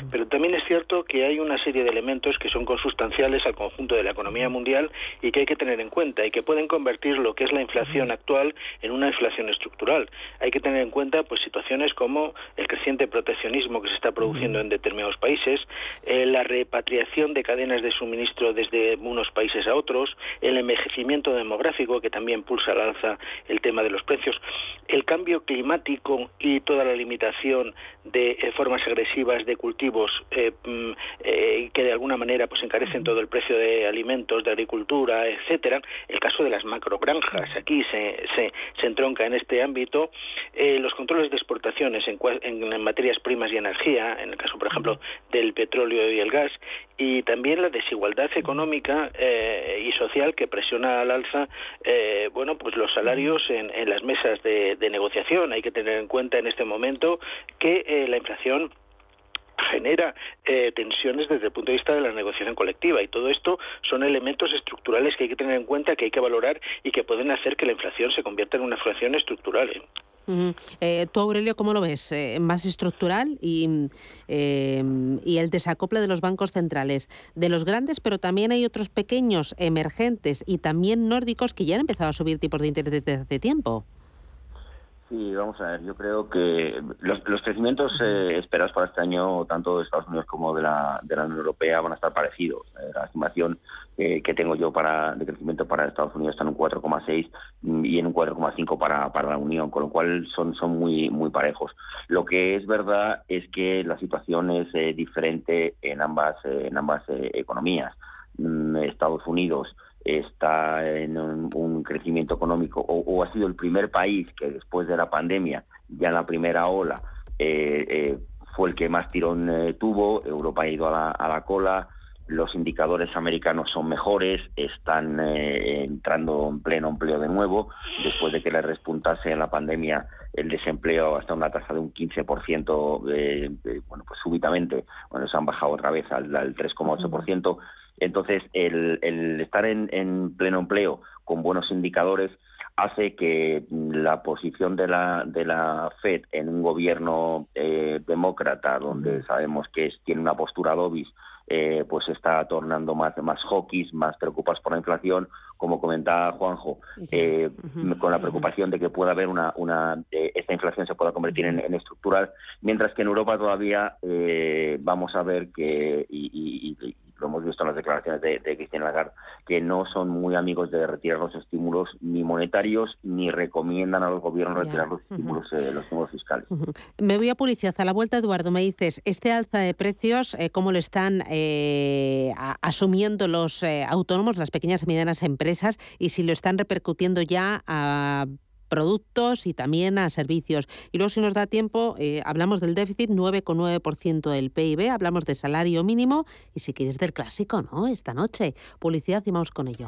Pero también es cierto que hay una serie de elementos que son consustanciales al conjunto de la economía mundial y que hay que tener en cuenta y que pueden convertir lo que es la inflación actual en un una inflación estructural. Hay que tener en cuenta pues situaciones como el creciente proteccionismo que se está produciendo en determinados países, eh, la repatriación de cadenas de suministro desde unos países a otros, el envejecimiento demográfico que también pulsa al alza el tema de los precios, el cambio climático y toda la limitación de eh, formas agresivas de cultivos eh, mm, que de alguna manera pues encarecen todo el precio de alimentos, de agricultura, etcétera. El caso de las macrogranjas aquí se, se, se entronca en este ámbito. los controles de exportaciones en, en materias primas y energía, en el caso por ejemplo del petróleo y el gas, y también la desigualdad económica eh, y social que presiona al alza eh, bueno pues los salarios en, las mesas de, negociación hay que tener en cuenta en este momento que eh, la inflación genera tensiones desde el punto de vista de la negociación colectiva y todo esto son elementos estructurales que hay que tener en cuenta, que hay que valorar y que pueden hacer que la inflación se convierta en una inflación estructural. Eh, tú, Aurelio, ¿cómo lo ves? Eh, ¿Más estructural y, eh, y el desacople de los bancos centrales, de los grandes, pero también hay otros pequeños, emergentes y también nórdicos que ya han empezado a subir tipos de interés desde hace tiempo? Sí, vamos a ver, yo creo que los, los crecimientos eh, esperados para este año, tanto de Estados Unidos como de la, de la Unión Europea, van a estar parecidos. Eh, la estimación eh, que tengo yo para de crecimiento para Estados Unidos está en un 4,6 y en un 4,5 para, para la Unión, con lo cual son, son muy, muy parejos. Lo que es verdad es que la situación es diferente en ambas, en ambas economías. Mm, Estados Unidos está en un, crecimiento económico o, ha sido el primer país que después de la pandemia, ya en la primera ola, eh, eh, fue el que más tirón eh, tuvo, Europa ha ido a la, cola, los indicadores americanos son mejores, están entrando en pleno empleo de nuevo, después de que le respuntase en la pandemia el desempleo hasta una tasa de un 15%, bueno, pues súbitamente, bueno, se han bajado otra vez al, al 3,8%, entonces, el, estar en, pleno empleo con buenos indicadores hace que la posición de la, de la Fed en un gobierno eh, demócrata, donde sabemos que tiene una postura dobis, eh, pues está tornando más, más hawkish, más preocupados por la inflación, como comentaba Juanjo, eh, con la preocupación de que pueda haber una, una esta inflación se pueda convertir en, estructural, mientras que en Europa todavía vamos a ver que, y, lo hemos visto en las declaraciones de, de Christine Lagarde, que no son muy amigos de retirar los estímulos ni monetarios ni recomiendan a los gobiernos retirar los estímulos, eh, los estímulos fiscales. Me voy a publicidad. A la vuelta, Eduardo, me dices, este alza de precios, eh, ¿cómo lo están eh, asumiendo los autónomos, las pequeñas y medianas empresas, y si lo están repercutiendo ya a productos y también a servicios. Y luego, si nos da tiempo, eh, hablamos del déficit 9,9% del PIB, hablamos de salario mínimo y si quieres del clásico, ¿no? Esta noche. Publicidad y vamos con ello.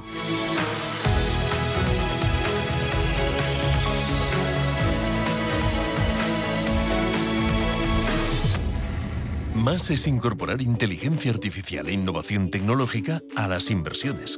Más es incorporar inteligencia artificial e innovación tecnológica a las inversiones.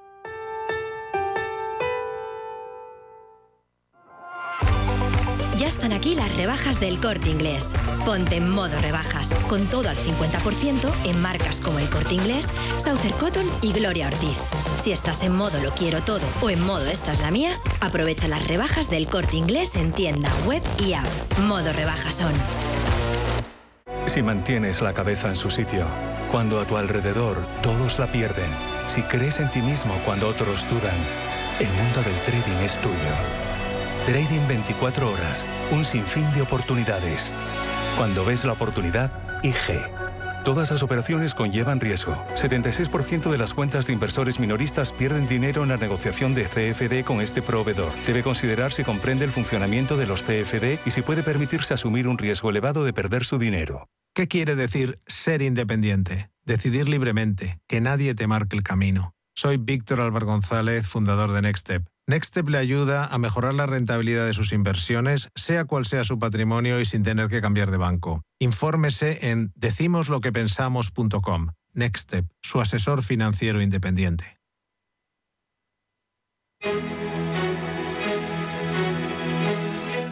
Ya están aquí las rebajas del corte inglés. Ponte en modo rebajas, con todo al 50% en marcas como el corte inglés, Southern Cotton y Gloria Ortiz. Si estás en modo lo quiero todo o en modo esta es la mía, aprovecha las rebajas del corte inglés en tienda, web y app. Modo rebajas son. Si mantienes la cabeza en su sitio, cuando a tu alrededor todos la pierden, si crees en ti mismo cuando otros dudan, el mundo del trading es tuyo. Trading 24 horas, un sinfín de oportunidades. Cuando ves la oportunidad, IG. Todas las operaciones conllevan riesgo. 76% de las cuentas de inversores minoristas pierden dinero en la negociación de CFD con este proveedor. Debe considerar si comprende el funcionamiento de los CFD y si puede permitirse asumir un riesgo elevado de perder su dinero. ¿Qué quiere decir ser independiente? Decidir libremente, que nadie te marque el camino. Soy Víctor Álvaro González, fundador de Nextstep. Nextstep le ayuda a mejorar la rentabilidad de sus inversiones, sea cual sea su patrimonio y sin tener que cambiar de banco. Infórmese en decimosloquepensamos.com. Nextstep, su asesor financiero independiente.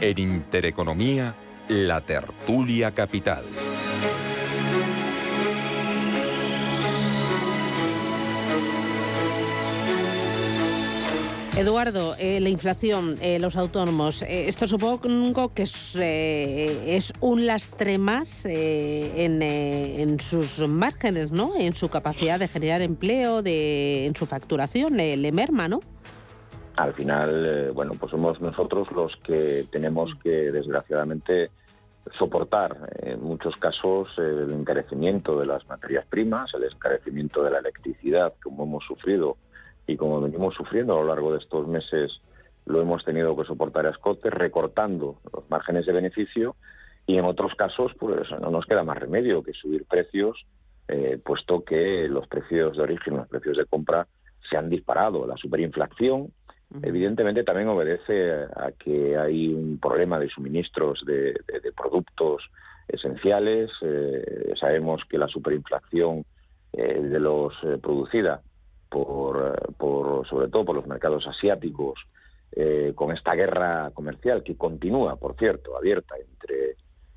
En Intereconomía, la tertulia capital. Eduardo, eh, la inflación, eh, los autónomos, eh, esto supongo que es, un lastre más en, sus márgenes, ¿no? En su capacidad de generar empleo, de, en su facturación, le, le ¿no? Al final, bueno, pues somos nosotros los que tenemos que, desgraciadamente, soportar en muchos casos el encarecimiento de las materias primas, el encarecimiento de la electricidad, como hemos sufrido y como venimos sufriendo a lo largo de estos meses, lo hemos tenido que soportar a escote, recortando los márgenes de beneficio y en otros casos pues no nos queda más remedio que subir precios, eh, puesto que los precios de origen, los precios de compra se han disparado. La superinflación evidentemente también obedece a que hay un problema de suministros de, productos esenciales. Eh, sabemos que la superinflación eh, de los producida por, eh, por, sobre todo por los mercados asiáticos, eh, con esta guerra comercial que continúa, por cierto, abierta entre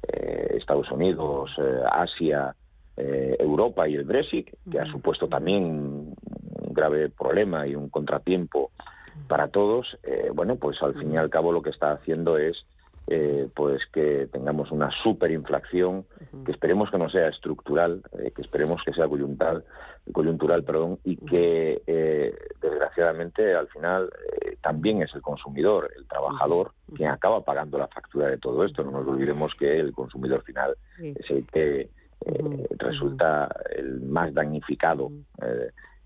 eh, Estados Unidos, Asia, Europa y el Brexit, que ha supuesto también un grave problema y un contratiempo para todos, bueno, pues al fin y al cabo lo que está haciendo es eh, pues que tengamos una superinflación, que esperemos que no sea estructural, eh, que esperemos que sea coyuntural, coyuntural perdón, y que eh, desgraciadamente al final también es el consumidor, el trabajador, quien acaba pagando la factura de todo esto. No nos olvidemos que el consumidor final es el que resulta el más damnificado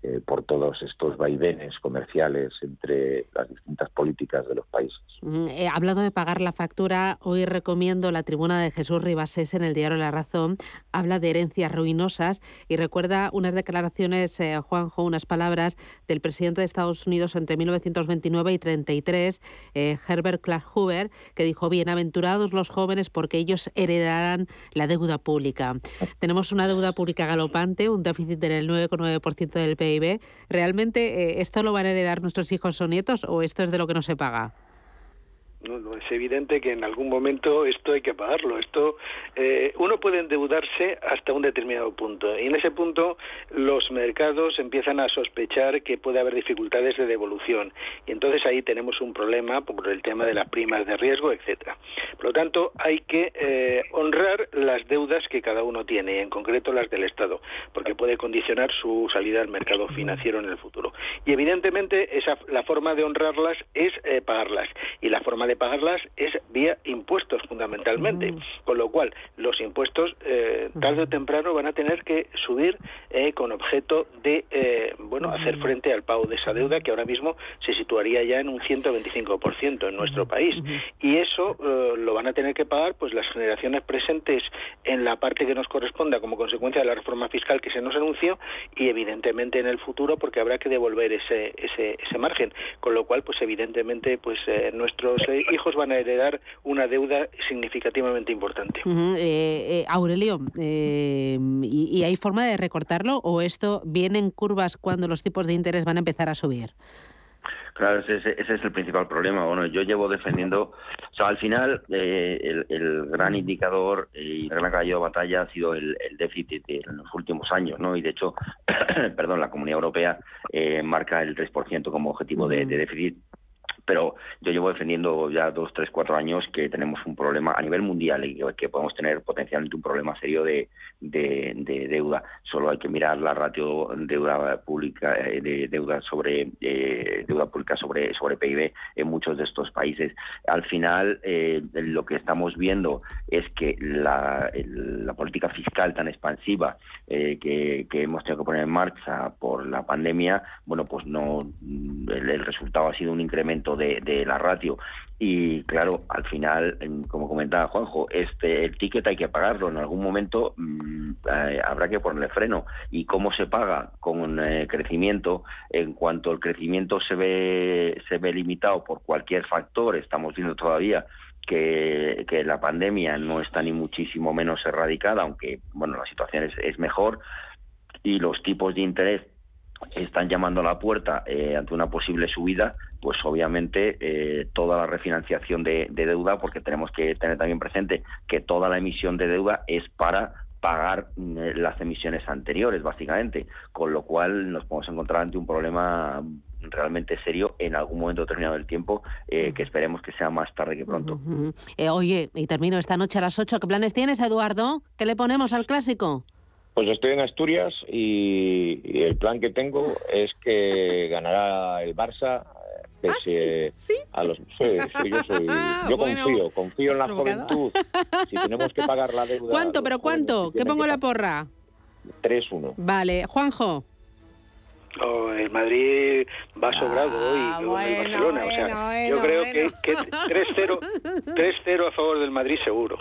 eh, por todos estos vaivenes comerciales entre las distintas políticas de los países. Mm, eh, hablando de pagar la factura, hoy recomiendo la tribuna de Jesús Ribasés en el diario La Razón. Habla de herencias ruinosas y recuerda unas declaraciones, eh, Juanjo, unas palabras del presidente de Estados Unidos entre 1929 y 33, Herbert Clark Hoover, que dijo, bienaventurados los jóvenes porque ellos heredarán la deuda pública. Tenemos una deuda pública galopante, un déficit del 9,9% del PIB ¿realmente eh, esto lo van a heredar nuestros hijos o nietos o esto es de lo que no se paga? No, es evidente que en algún momento esto hay que pagarlo. Esto eh, uno puede endeudarse hasta un determinado punto y en ese punto los mercados empiezan a sospechar que puede haber dificultades de devolución y entonces ahí tenemos un problema por el tema de las primas de riesgo, etcétera. Por lo tanto hay que eh, honrar las deudas que cada uno tiene, en concreto las del Estado, porque puede condicionar su salida al mercado financiero en el futuro. Y evidentemente esa la forma de honrarlas es eh, pagarlas y la forma de pagarlas es vía impuestos fundamentalmente, con lo cual los impuestos eh, tarde o temprano van a tener que subir eh, con objeto de eh, bueno hacer frente al pago de esa deuda que ahora mismo se situaría ya en un 125% en nuestro país. Y eso lo van a tener que pagar pues las generaciones presentes en la parte que nos corresponda como consecuencia de la reforma fiscal que se nos anunció y evidentemente en el futuro porque habrá que devolver ese ese, ese margen. Con lo cual pues evidentemente pues nuestros hijos van a heredar una deuda significativamente importante. Eh, eh, Aurelio, eh, ¿y, hay forma de recortarlo o esto viene en curvas cuando los tipos de interés van a empezar a subir? Claro, ese, es el principal problema. Bueno, yo llevo defendiendo, o sea, al final el, gran indicador y la gran caballo de batalla ha sido el, déficit en los últimos años, ¿no? Y de hecho, perdón, la Comunidad Europea marca el 3% como objetivo de, de déficit pero yo llevo defendiendo ya dos, tres, cuatro años que tenemos un problema a nivel mundial y que podemos tener potencialmente un problema serio de, deuda. Solo hay que mirar la ratio deuda pública eh, de deuda sobre eh, deuda pública sobre sobre PIB en muchos de estos países. Al final, eh, lo que estamos viendo es que la, política fiscal tan expansiva que, hemos tenido que poner en marcha por la pandemia, bueno, pues no el resultado ha sido un incremento de, la ratio. Y claro, al final, como comentaba Juanjo, este el ticket hay que pagarlo. En algún momento mm, eh, habrá que ponerle freno. ¿Y cómo se paga? Con eh, crecimiento. En cuanto el crecimiento se ve, se ve limitado por cualquier factor, estamos viendo todavía que, la pandemia no está ni muchísimo menos erradicada, aunque bueno la situación es mejor y los tipos de interés están llamando a la puerta eh, ante una posible subida, pues obviamente eh, toda la refinanciación de, deuda, porque tenemos que tener también presente que toda la emisión de deuda es para pagar mm, las emisiones anteriores, básicamente, con lo cual nos podemos encontrar ante un problema realmente serio en algún momento determinado del tiempo, eh, que esperemos que sea más tarde que pronto. oye, y termino esta noche a las 8. ¿Qué planes tienes, Eduardo? ¿Qué le ponemos al clásico? Pues estoy en Asturias y, el plan que tengo es que ganará el Barça ¿Ah, sí? a los yo confío confío en la juventud. Si tenemos que pagar la deuda cuánto pero cuánto qué pongo la porra 3-1 vale Juanjo Oh, el Madrid va sobrado hoy ah, con el Barcelona. o sea, yo creo que, que 3-0 a favor del Madrid seguro.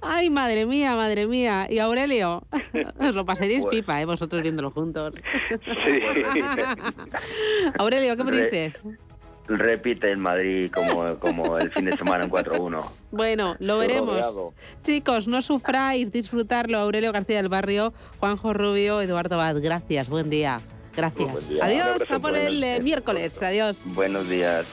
Ay, madre mía, madre mía. ¿Y Aurelio? Os lo pasaréis pipa, ¿eh? vosotros viéndolo juntos. Sí. Aurelio, ¿qué me dices? repite el Madrid como, como el fin de semana en 4-1. Bueno, lo veremos. Chicos, no sufráis, disfrutarlo. Aurelio García del Barrio, Juanjo Rubio, Eduardo Bad. Gracias, buen día. Gracias. Adiós, a por el eh, miércoles. Adiós. Buenos días.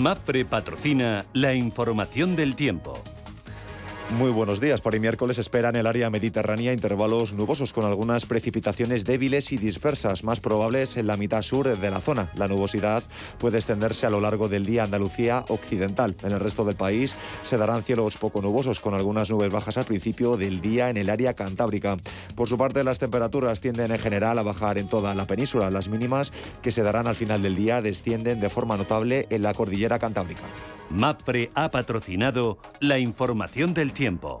MAFRE patrocina la información del tiempo. Muy buenos días. Para el miércoles esperan el área mediterránea intervalos nubosos con algunas precipitaciones débiles y dispersas, más probables en la mitad sur de la zona. La nubosidad puede extenderse a lo largo del día Andalucía occidental. En el resto del país se darán cielos poco nubosos con algunas nubes bajas al principio del día en el área cantábrica. Por su parte, las temperaturas tienden en general a bajar en toda la península. Las mínimas que se darán al final del día descienden de forma notable en la cordillera cantábrica. MAPFRE ha patrocinado la información del tiempo tiempo.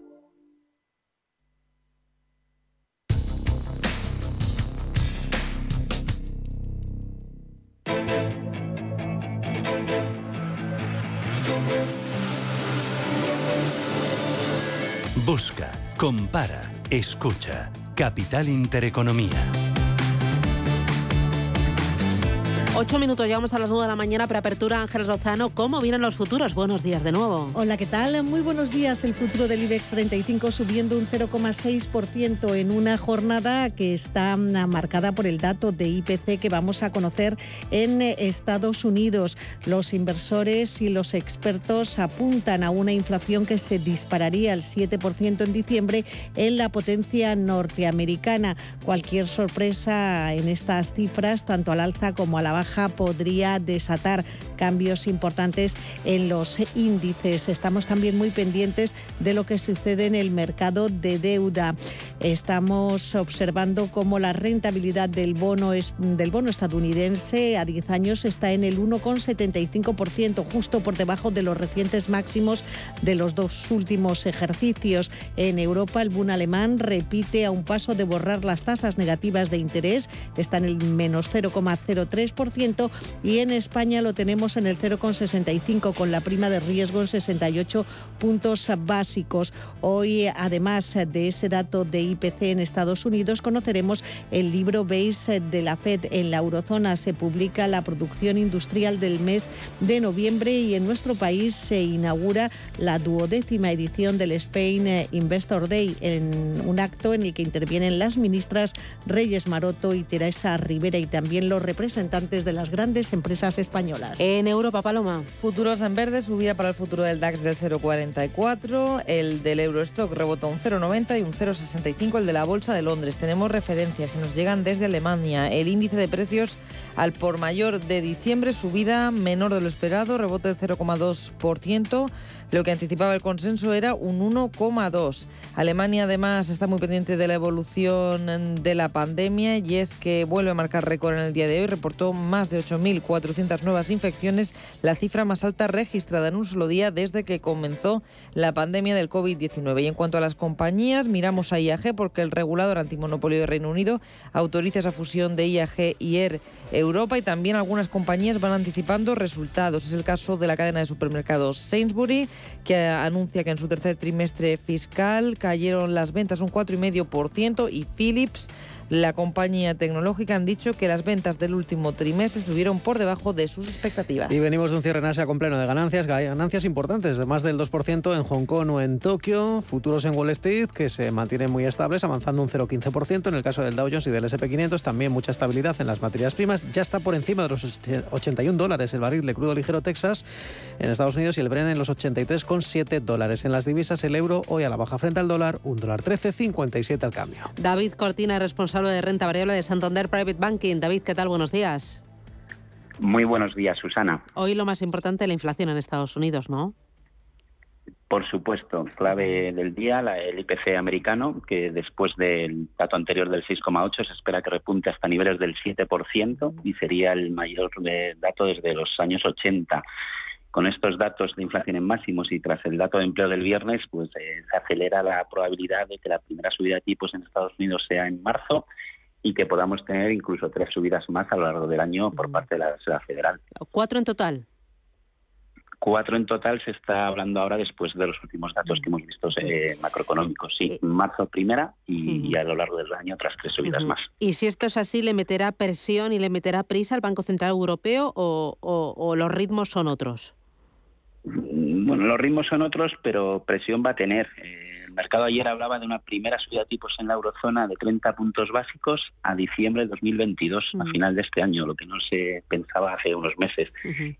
Busca, compara, escucha. Capital Intereconomía. Ocho minutos, llegamos a las nueve de la mañana, preapertura Ángel Rozano. ¿Cómo vienen los futuros? Buenos días de nuevo. Hola, ¿qué tal? Muy buenos días. El futuro del IBEX 35 subiendo un 0,6% en una jornada que está marcada por el dato de IPC que vamos a conocer en Estados Unidos. Los inversores y los expertos apuntan a una inflación que se dispararía al 7% en diciembre en la potencia norteamericana. Cualquier sorpresa en estas cifras, tanto al alza como a la baja, podría desatar cambios importantes en los índices. Estamos también muy pendientes de lo que sucede en el mercado de deuda. Estamos observando cómo la rentabilidad del bono, del bono estadounidense a 10 años está en el 1,75%, justo por debajo de los recientes máximos de los dos últimos ejercicios. En Europa, el Bund alemán repite a un paso de borrar las tasas negativas de interés, está en el menos 0,03% 0,9% y en España lo tenemos en el 0,65 con la prima de riesgo en 68 puntos básicos. Hoy, además de ese dato de IPC en Estados Unidos, conoceremos el libro Base de la Fed. En la eurozona se publica la producción industrial del mes de noviembre y en nuestro país se inaugura la duodécima edición del Spain Investor Day en un acto en el que intervienen las ministras Reyes Maroto y Teresa Rivera y también los representantes de las grandes empresas españolas. En Europa, Paloma. Futuros en verde, subida para el futuro del DAX del 0,44, el del Eurostock rebota un 0,90 y un 0,65 el de la Bolsa de Londres. Tenemos referencias que nos llegan desde Alemania. El índice de precios al por mayor de diciembre, subida menor de lo esperado, rebote del 0,2%. Lo que anticipaba el consenso era un 1,2. Alemania además está muy pendiente de la evolución de la pandemia y es que vuelve a marcar récord en el día de hoy. Reportó más de 8.400 nuevas infecciones, la cifra más alta registrada en un solo día desde que comenzó la pandemia del COVID-19. Y en cuanto a las compañías, miramos a IAG porque el regulador antimonopolio de Reino Unido autoriza esa fusión de IAG y Air Europa y también algunas compañías van anticipando resultados. Es el caso de la cadena de supermercados Sainsbury que anuncia que en su tercer trimestre fiscal cayeron las ventas un 4,5% y Philips la compañía tecnológica han dicho que las ventas del último trimestre estuvieron por debajo de sus expectativas. Y venimos de un cierre en Asia con pleno de ganancias, ganancias importantes de más del 2% en Hong Kong o en Tokio, futuros en Wall Street que se mantienen muy estables, avanzando un 0,15%. En el caso del Dow Jones y del SP500 también mucha estabilidad en las materias primas. Ya está por encima de los 81 dólares el barril de crudo ligero Texas en Estados Unidos y el Brent en los 83,7 dólares. En las divisas el euro hoy a la baja frente al dólar, un dólar 13,57 al cambio. David Cortina, responsable de renta variable de Santander Private Banking. David, ¿qué tal? Buenos días. Muy buenos días, Susana. Hoy lo más importante, la inflación en Estados Unidos, ¿no? Por supuesto, clave del día, el IPC americano, que después del dato anterior del 6,8 se espera que repunte hasta niveles del 7% y sería el mayor dato desde los años 80 con estos datos de inflación en máximos y tras el dato de empleo del viernes, pues eh, se acelera la probabilidad de que la primera subida de tipos en Estados Unidos sea en marzo y que podamos tener incluso tres subidas más a lo largo del año por parte de la Reserva Federal. ¿Cuatro en total? Cuatro en total se está hablando ahora después de los últimos datos que hemos visto eh, macroeconómicos. Sí, marzo primera y, a lo largo del año otras tres subidas más. ¿Y si esto es así, le meterá presión y le meterá prisa al Banco Central Europeo o los ritmos son otros? Mm, bueno, los ritmos son otros, pero presión va a tener. Eh, el mercado ayer hablaba de una primera subida de tipos en la eurozona de 30 puntos básicos a diciembre de 2022, a final de este año, lo que no se pensaba hace unos meses.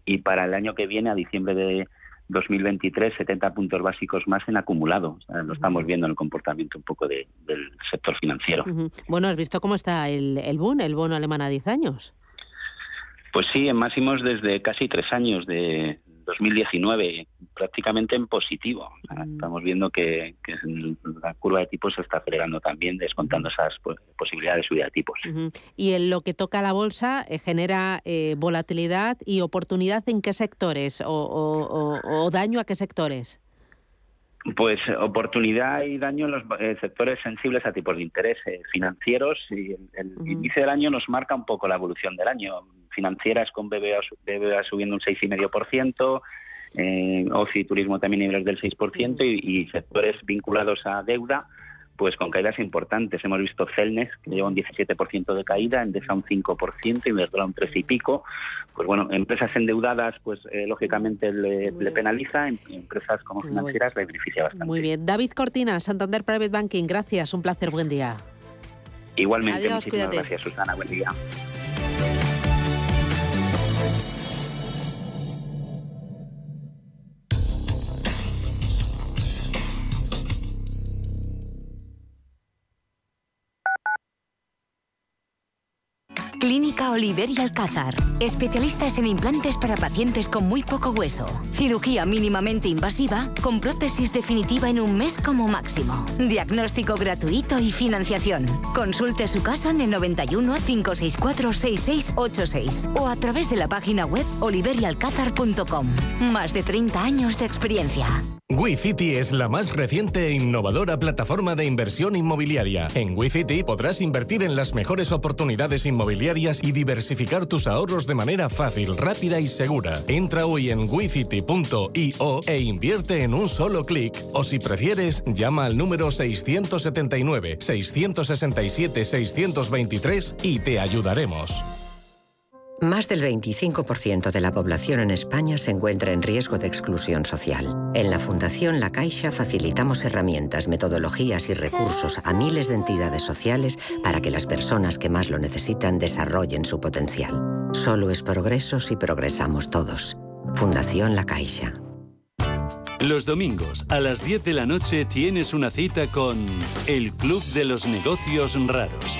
Y para el año que viene, a diciembre de 2023, 70 puntos básicos más en acumulado. lo estamos viendo en el comportamiento un poco del sector financiero. Bueno, ¿has visto cómo está el, el bono, el bono alemán a 10 años? Pues sí, en máximos desde casi tres años de, 2019 prácticamente en positivo. Mm. Estamos viendo que, la curva de tipos se está acelerando también, descontando esas posibilidades de subida de tipos. Y en lo que toca a la bolsa, eh, genera eh, volatilidad y oportunidad en qué sectores o, daño a qué sectores? Pues oportunidad y daño en los eh, sectores sensibles a tipos de interés financieros y el, inicio del año nos marca un poco la evolución del año. Financieras con BBVA, subiendo un 6,5%, eh, ocio y turismo también niveles del 6% y, sectores vinculados a deuda pues con caídas importantes. Hemos visto Celnes, que lleva un 17% de caída, Endesa un 5% y Verdura un 3 y pico. Pues bueno, empresas endeudadas, pues eh, lógicamente le, penaliza, em, empresas como financieras le beneficia bastante. Muy bien. David Cortina, Santander Private Banking, gracias, un placer, buen día. Igualmente, muchísimas gracias, Susana, buen día. Clínica Oliver y Alcázar. Especialistas en implantes para pacientes con muy poco hueso. Cirugía mínimamente invasiva con prótesis definitiva en un mes como máximo. Diagnóstico gratuito y financiación. Consulte su caso en el 91 564 6686 o a través de la página web oliverialcázar.com. Más de 30 años de experiencia. WeCity es la más reciente e innovadora plataforma de inversión inmobiliaria. En WeCity podrás invertir en las mejores oportunidades inmobiliarias y diversificar tus ahorros de manera fácil, rápida y segura. Entra hoy en wicity.io e invierte en un solo clic. O si prefieres, llama al número 679 667 623 y te ayudaremos. Más del 25% de la población en España se encuentra en riesgo de exclusión social. En la Fundación La Caixa facilitamos herramientas, metodologías y recursos a miles de entidades sociales para que las personas que más lo necesitan desarrollen su potencial. Solo es progreso si progresamos todos. Fundación La Caixa. Los domingos a las 10 de la noche tienes una cita con El Club de los Negocios Raros